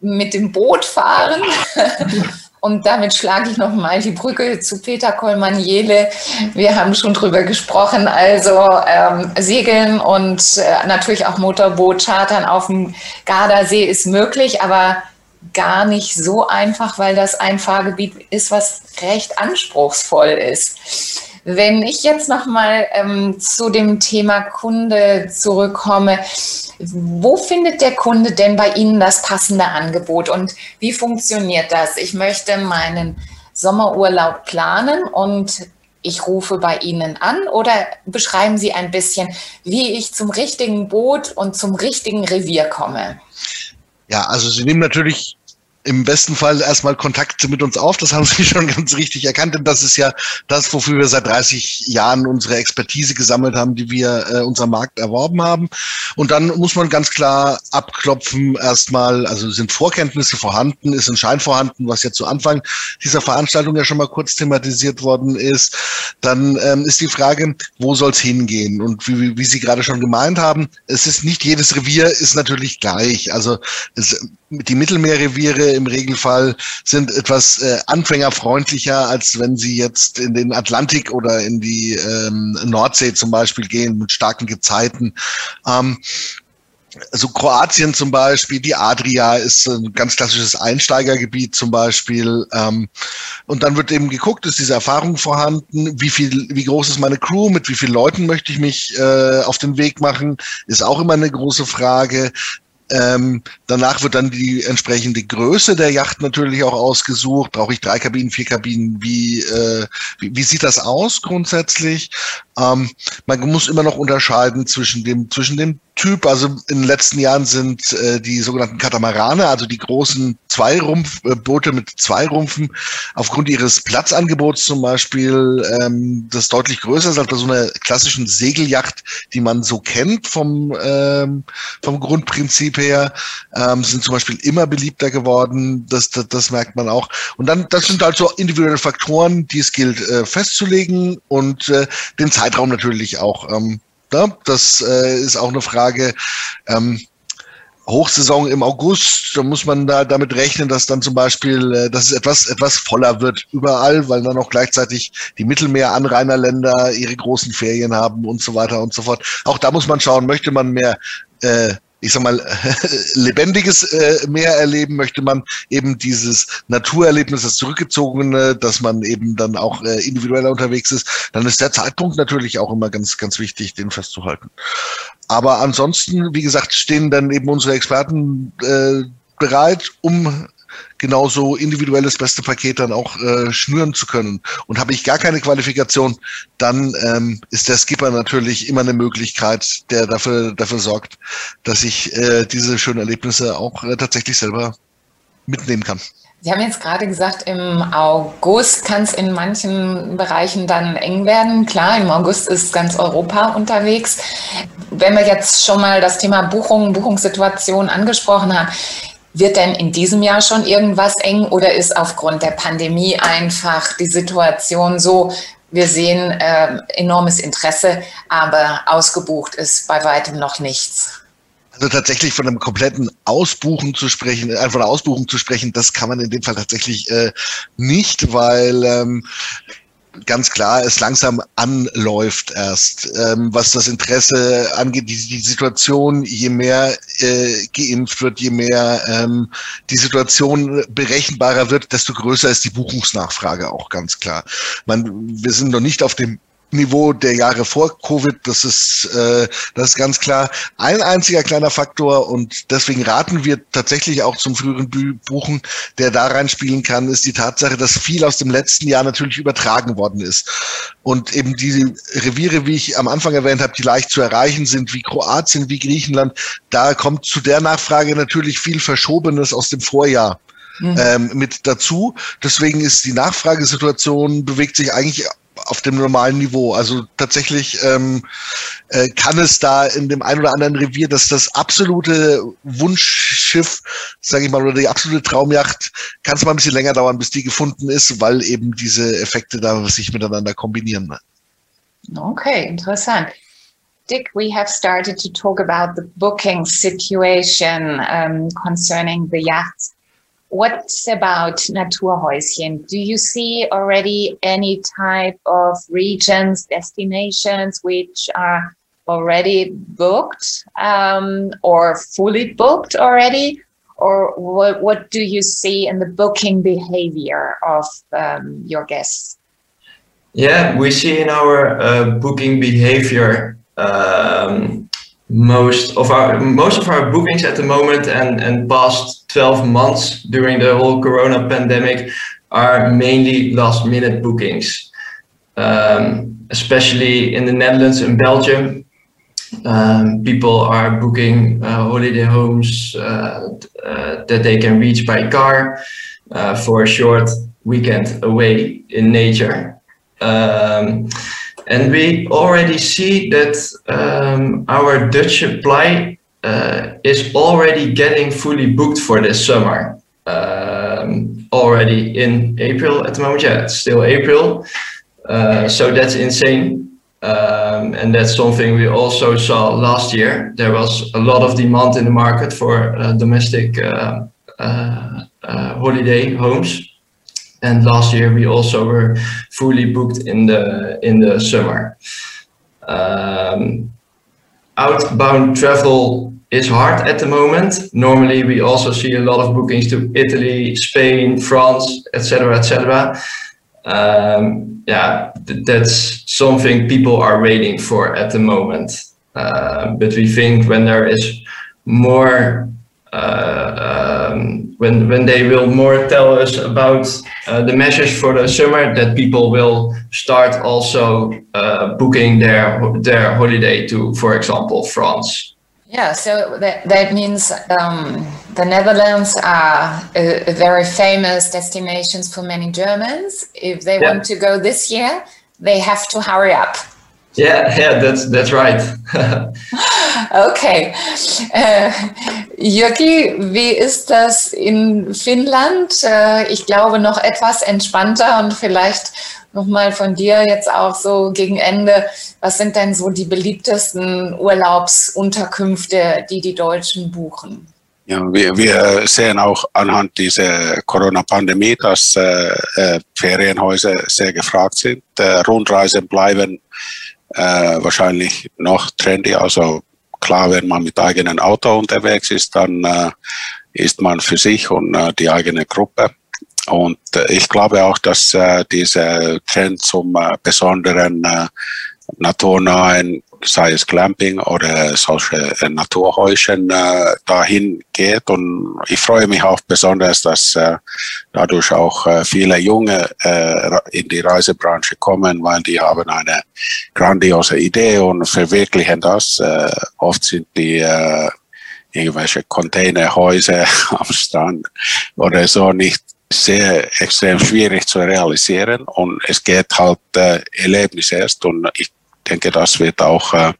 mit dem Boot fahren. Und damit schlage ich nochmal die Brücke zu Peter Kolmaniele. Wir haben schon drüber gesprochen. Also ähm, Segeln und äh, natürlich auch Motorboot chartern auf dem Gardasee ist möglich, aber gar nicht so einfach, weil das ein Fahrgebiet ist, was recht anspruchsvoll ist. Wenn ich jetzt nochmal ähm, zu dem Thema Kunde zurückkomme, wo findet der Kunde denn bei Ihnen das passende Angebot und wie funktioniert das? Ich möchte meinen Sommerurlaub planen und ich rufe bei Ihnen an oder beschreiben Sie ein bisschen, wie ich zum richtigen Boot und zum richtigen Revier komme? Ja, also Sie nehmen natürlich im besten Fall erstmal Kontakt mit uns auf. Das haben Sie schon ganz richtig erkannt, denn das ist ja das, wofür wir seit 30 Jahren unsere Expertise gesammelt haben, die wir äh, unserem Markt erworben haben. Und dann muss man ganz klar abklopfen, erstmal, also sind Vorkenntnisse vorhanden, ist ein Schein vorhanden, was jetzt zu Anfang dieser Veranstaltung ja schon mal kurz thematisiert worden ist. Dann ähm, ist die Frage, wo soll es hingehen? Und wie, wie Sie gerade schon gemeint haben, es ist nicht jedes Revier ist natürlich gleich. Also es, die Mittelmeerreviere im Regelfall sind etwas äh, anfängerfreundlicher, als wenn sie jetzt in den Atlantik oder in die ähm, Nordsee zum Beispiel gehen mit starken Gezeiten. Ähm, also Kroatien zum Beispiel, die Adria ist ein ganz klassisches Einsteigergebiet zum Beispiel. Ähm, und dann wird eben geguckt, ist diese Erfahrung vorhanden, wie viel, wie groß ist meine Crew, mit wie vielen Leuten möchte ich mich äh, auf den Weg machen, ist auch immer eine große Frage. Ähm, danach wird dann die entsprechende Größe der Yacht natürlich auch ausgesucht. Brauche ich drei Kabinen, vier Kabinen? Wie, äh, wie, wie sieht das aus grundsätzlich? Ähm, man muss immer noch unterscheiden zwischen dem, zwischen dem Typ. Also in den letzten Jahren sind äh, die sogenannten Katamarane, also die großen Zweirumpfboote äh, mit Zweirumpfen, aufgrund ihres Platzangebots zum Beispiel, ähm, das deutlich größer ist als bei so einer klassischen Segelyacht, die man so kennt vom, ähm, vom Grundprinzip her, ähm, sind zum Beispiel immer beliebter geworden. Das, das, das merkt man auch. Und dann, das sind halt individuelle Faktoren, die es gilt äh, festzulegen und äh, den Zeitraum natürlich auch. Ähm, ne? Das äh, ist auch eine Frage. Ähm, Hochsaison im August, da muss man da damit rechnen, dass dann zum Beispiel, äh, dass es etwas, etwas voller wird überall, weil dann auch gleichzeitig die Mittelmeeranrainerländer ihre großen Ferien haben und so weiter und so fort. Auch da muss man schauen, möchte man mehr äh, ich sag mal, lebendiges äh, Meer erleben, möchte man eben dieses Naturerlebnis, das Zurückgezogene, dass man eben dann auch äh, individueller unterwegs ist, dann ist der Zeitpunkt natürlich auch immer ganz, ganz wichtig, den festzuhalten. Aber ansonsten, wie gesagt, stehen dann eben unsere Experten äh, bereit, um genauso individuelles beste Paket dann auch äh, schnüren zu können. Und habe ich gar keine Qualifikation, dann ähm, ist der Skipper natürlich immer eine Möglichkeit, der dafür, dafür sorgt, dass ich äh, diese schönen Erlebnisse auch äh, tatsächlich selber mitnehmen kann. Sie haben jetzt gerade gesagt, im August kann es in manchen Bereichen dann eng werden. Klar, im August ist ganz Europa unterwegs. Wenn wir jetzt schon mal das Thema Buchungen, Buchungssituation angesprochen haben, wird denn in diesem Jahr schon irgendwas eng oder ist aufgrund der Pandemie einfach die Situation so, wir sehen äh, enormes Interesse, aber ausgebucht ist bei weitem noch nichts? Also tatsächlich von einem kompletten Ausbuchen zu sprechen, äh, von einer Ausbuchung zu sprechen, das kann man in dem Fall tatsächlich äh, nicht, weil ähm, ganz klar es langsam anläuft erst, ähm, was das Interesse angeht, die, die Situation, je mehr äh, geimpft wird, je mehr ähm, die Situation berechenbarer wird, desto größer ist die Buchungsnachfrage auch ganz klar. Man, wir sind noch nicht auf dem Niveau der Jahre vor Covid. Das ist, äh, das ist ganz klar ein einziger kleiner Faktor und deswegen raten wir tatsächlich auch zum früheren Buchen, der da reinspielen kann, ist die Tatsache, dass viel aus dem letzten Jahr natürlich übertragen worden ist. Und eben diese Reviere, wie ich am Anfang erwähnt habe, die leicht zu erreichen sind, wie Kroatien, wie Griechenland, da kommt zu der Nachfrage natürlich viel Verschobenes aus dem Vorjahr. Mhm. Ähm, mit dazu. Deswegen ist die Nachfragesituation bewegt sich eigentlich auf dem normalen Niveau. Also tatsächlich ähm, äh, kann es da in dem einen oder anderen Revier, dass das absolute Wunschschiff, sage ich mal, oder die absolute Traumjacht, kann es mal ein bisschen länger dauern, bis die gefunden ist, weil eben diese Effekte da sich miteinander kombinieren. Okay, interessant. Dick, we have started to talk about the booking situation um, concerning the yachts. What about Naturhäuschen? Do you see already any type of regions, destinations which are already booked um, or fully booked already? Or what, what do you see in the booking behavior of um, your guests? Yeah, we see in our uh, booking behavior um, most of our most of our bookings at the moment and and past 12 months during the whole corona pandemic are mainly last minute bookings, um, especially in the Netherlands and Belgium. Um, people are booking uh, holiday homes uh, uh, that they can reach by car uh, for a short weekend away in nature. Um, and we already see that um, our Dutch supply uh, is already getting fully booked for this summer. Um, already in April at the moment, yeah, it's still April. Uh, so that's insane. Um, and that's something we also saw last year. There was a lot of demand in the market for uh, domestic uh, uh, uh, holiday homes. And last year we also were fully booked in the in the summer. Um, outbound travel is hard at the moment. Normally, we also see a lot of bookings to Italy, Spain, France, etc., etc. Um, yeah, th- that's something people are waiting for at the moment. Uh, but we think when there is more, uh, um, when when they will more tell us about uh, the measures for the summer, that people will start also uh, booking their their holiday to, for example, France. Yeah, so that, that means um, the Netherlands are a, a, very famous destinations for many Germans. If they yeah. want to go this year, they have to hurry up. Yeah, yeah, that's that's right. okay, äh, Jörgi, wie ist das in Finnland? Äh, ich glaube noch etwas entspannter und vielleicht nochmal von dir jetzt auch so gegen Ende, was sind denn so die beliebtesten Urlaubsunterkünfte, die die Deutschen buchen? Ja, wir, wir sehen auch anhand dieser Corona-Pandemie, dass äh, äh, Ferienhäuser sehr gefragt sind. Äh, Rundreisen bleiben äh, wahrscheinlich noch trendy. Also klar, wenn man mit eigenem Auto unterwegs ist, dann äh, ist man für sich und äh, die eigene Gruppe. Und äh, ich glaube auch, dass äh, dieser Trend zum äh, besonderen äh, naturnahen, sei es Glamping oder solche äh, Naturhäuschen, äh, dahin geht. Und ich freue mich auch besonders, dass äh, dadurch auch äh, viele Junge äh, in die Reisebranche kommen, weil die haben eine grandiose Idee und verwirklichen das. Äh, oft sind die irgendwelche Containerhäuser am Strand oder so nicht sehr extrem schwierig zu realisieren und es geht halt äh, Erlebnis erst und ich denke, das wird auch äh,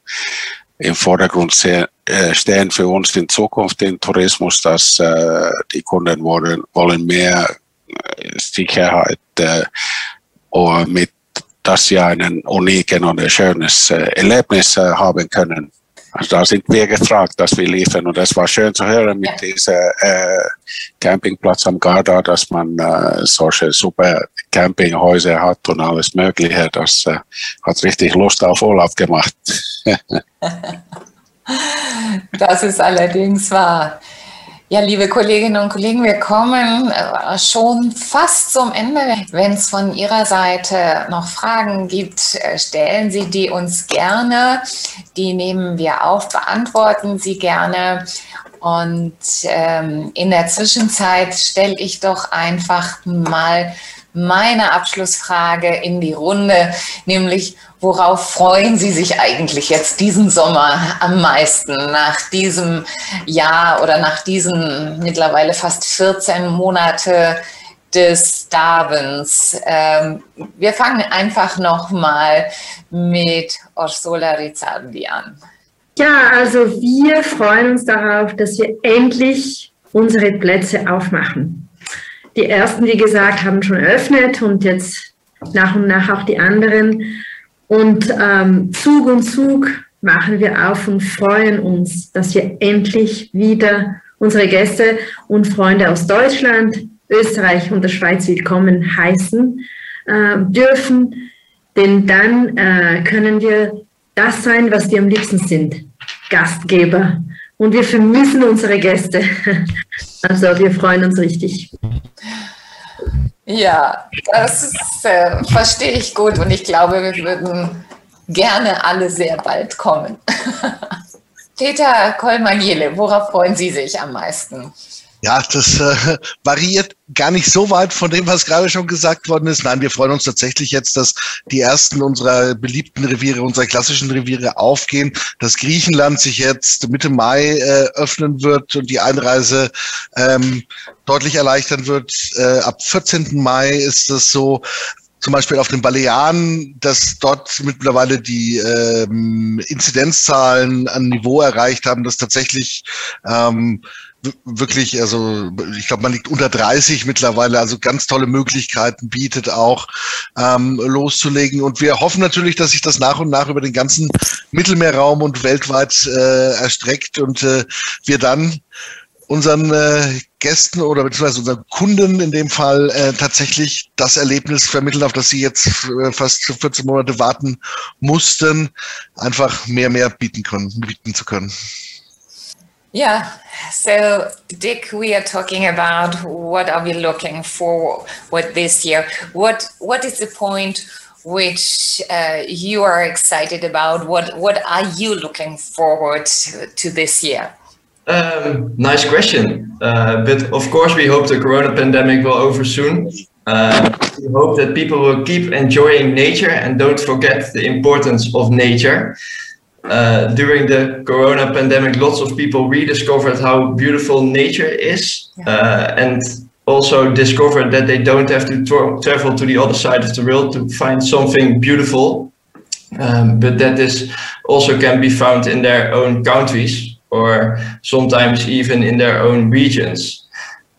im Vordergrund sehr, äh, stehen für uns in Zukunft im Tourismus, dass äh, die Kunden wollen, wollen mehr äh, Sicherheit äh, mit dass sie einen uniken und ein schönes äh, Erlebnis äh, haben können. Also da sind wir gefragt, dass wir liefern. Und es war schön zu hören mit ja. diesem äh, Campingplatz am Garda, dass man äh, solche super Campinghäuser hat und alles Mögliche. Das äh, hat richtig Lust auf Urlaub gemacht. das ist allerdings wahr. Ja, liebe Kolleginnen und Kollegen, wir kommen äh, schon fast zum Ende. Wenn es von Ihrer Seite noch Fragen gibt, äh, stellen Sie die uns gerne. Die nehmen wir auf, beantworten Sie gerne. Und ähm, in der Zwischenzeit stelle ich doch einfach mal meine Abschlussfrage in die Runde, nämlich worauf freuen Sie sich eigentlich jetzt diesen Sommer am meisten nach diesem Jahr oder nach diesen mittlerweile fast 14 Monate des Darwins? Ähm, wir fangen einfach nochmal mit Ursula Rizzardi an. Ja, also wir freuen uns darauf, dass wir endlich unsere Plätze aufmachen. Die ersten, wie gesagt, haben schon eröffnet und jetzt nach und nach auch die anderen. Und ähm, Zug um Zug machen wir auf und freuen uns, dass wir endlich wieder unsere Gäste und Freunde aus Deutschland, Österreich und der Schweiz willkommen heißen äh, dürfen. Denn dann äh, können wir das sein, was wir am liebsten sind, Gastgeber. Und wir vermissen unsere Gäste. Also wir freuen uns richtig. Ja, das äh, verstehe ich gut und ich glaube, wir würden gerne alle sehr bald kommen. Peter Kolmaniele, worauf freuen Sie sich am meisten? Ja, das äh, variiert gar nicht so weit von dem, was gerade schon gesagt worden ist. Nein, wir freuen uns tatsächlich jetzt, dass die ersten unserer beliebten Reviere, unserer klassischen Reviere aufgehen, dass Griechenland sich jetzt Mitte Mai äh, öffnen wird und die Einreise ähm, deutlich erleichtern wird. Äh, ab 14. Mai ist das so zum Beispiel auf den Balearen, dass dort mittlerweile die ähm, Inzidenzzahlen ein Niveau erreicht haben, dass tatsächlich ähm, wirklich, also ich glaube, man liegt unter 30 mittlerweile, also ganz tolle Möglichkeiten bietet auch ähm, loszulegen. Und wir hoffen natürlich, dass sich das nach und nach über den ganzen Mittelmeerraum und weltweit äh, erstreckt und äh, wir dann unseren äh, Gästen oder beziehungsweise unseren Kunden in dem Fall äh, tatsächlich das Erlebnis vermitteln, auf das sie jetzt äh, fast 14 Monate warten mussten, einfach mehr, mehr bieten können, bieten zu können. Yeah. So, Dick, we are talking about what are we looking for with this year? What What is the point which uh, you are excited about? What What are you looking forward to, to this year? Um, nice question. Uh, but of course, we hope the corona pandemic will over soon. Uh, we hope that people will keep enjoying nature and don't forget the importance of nature uh, during the corona pandemic, lots of people rediscovered how beautiful nature is uh, and also discovered that they don't have to tra travel to the other side of the world to find something beautiful, um, but that this also can be found in their own countries or sometimes even in their own regions.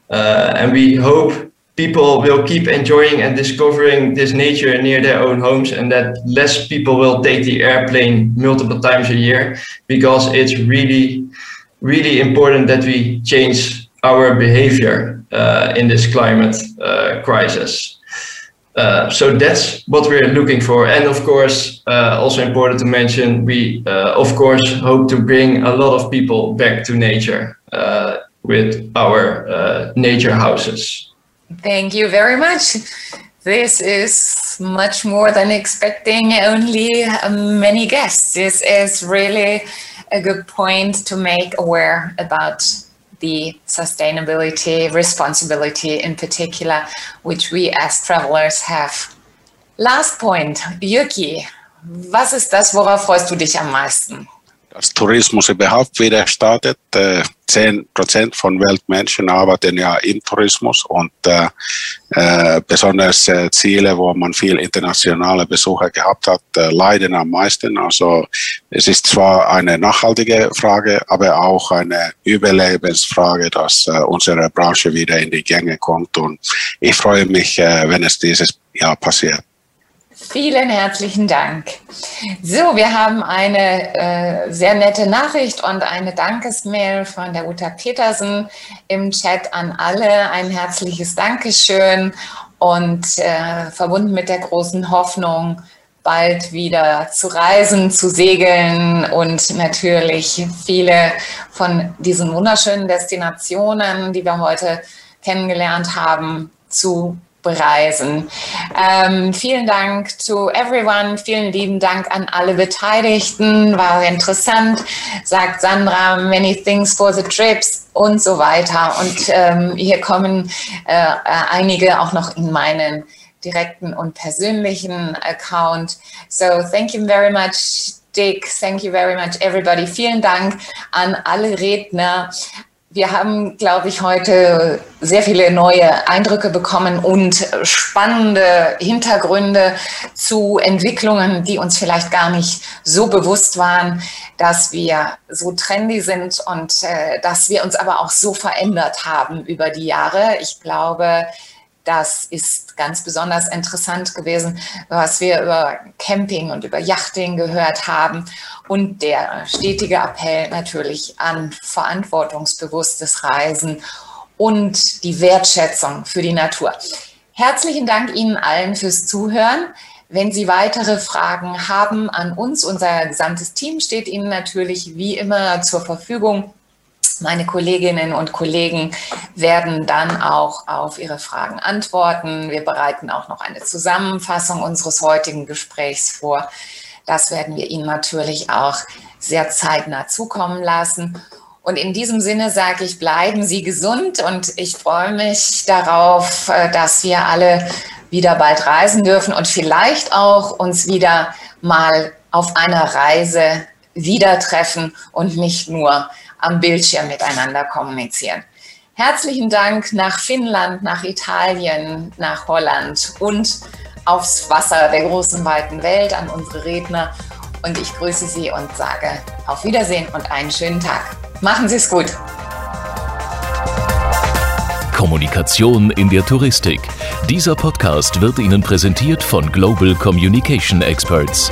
Uh, and we hope people will keep enjoying and discovering this nature near their own homes and that less people will take the airplane multiple times a year because it's really really important that we change our behavior uh, in this climate uh, crisis. Uh, so that's what we're looking for. And of course uh, also important to mention we uh, of course hope to bring a lot of people back to nature uh, with our nature houses Thank you very much. This is much more than expecting only um, many guests. This is really a good point to make aware about the sustainability, responsibility in particular, which we as travelers have. Last point, Yuki, was ist das, worauf freust du dich am meisten? Dass Tourismus überhaupt wieder startet. Äh, zehn Prozent von Weltmenschen arbeiten ja im Tourismus und äh, äh, besonders äh, Ziele, wo man viel internationale Besucher gehabt hat, äh, leiden am meisten. Also es ist zwar eine nachhaltige Frage, aber auch eine Überlebensfrage, dass äh, unsere Branche wieder in die Gänge kommt. Und ich freue mich, wenn es dieses Jahr passiert. Vielen herzlichen Dank. So, wir haben eine äh, sehr nette Nachricht und eine Dankesmail von der Uta Petersen im Chat an alle. Ein herzliches Dankeschön und äh, verbunden mit der großen Hoffnung, bald wieder zu reisen, zu segeln und natürlich viele von diesen wunderschönen Destinationen, die wir heute kennengelernt haben, zu bereisen. Ähm, vielen Dank to everyone, vielen lieben Dank an alle Beteiligten, war interessant, sagt Sandra, many things for the trips und so weiter. Und ähm, hier kommen äh, einige auch noch in meinen direkten und persönlichen Account. So thank you very much. Dick, thank you very much everybody. Vielen Dank an alle Redner, wir haben, glaube ich, heute sehr viele neue Eindrücke bekommen und spannende Hintergründe zu Entwicklungen, die uns vielleicht gar nicht so bewusst waren, dass wir so trendy sind und äh, dass wir uns aber auch so verändert haben über die Jahre. Ich glaube, das ist ganz besonders interessant gewesen, was wir über Camping und über Yachting gehört haben und der stetige Appell natürlich an verantwortungsbewusstes Reisen und die Wertschätzung für die Natur. Herzlichen Dank Ihnen allen fürs Zuhören. Wenn Sie weitere Fragen haben an uns, unser gesamtes Team steht Ihnen natürlich wie immer zur Verfügung. Meine Kolleginnen und Kollegen werden dann auch auf Ihre Fragen antworten. Wir bereiten auch noch eine Zusammenfassung unseres heutigen Gesprächs vor. Das werden wir Ihnen natürlich auch sehr zeitnah zukommen lassen. Und in diesem Sinne sage ich, bleiben Sie gesund und ich freue mich darauf, äh, dass wir alle wieder bald reisen dürfen und vielleicht auch uns wieder mal auf einer Reise wieder treffen und nicht nur am Bildschirm miteinander kommunizieren. Herzlichen Dank nach Finnland, nach Italien, nach Holland und aufs Wasser der großen weiten Welt an unsere Redner. Und ich grüße Sie und sage auf Wiedersehen und einen schönen Tag. Machen Sie es gut. Kommunikation in der Touristik. Dieser Podcast wird Ihnen präsentiert von Global Communication Experts.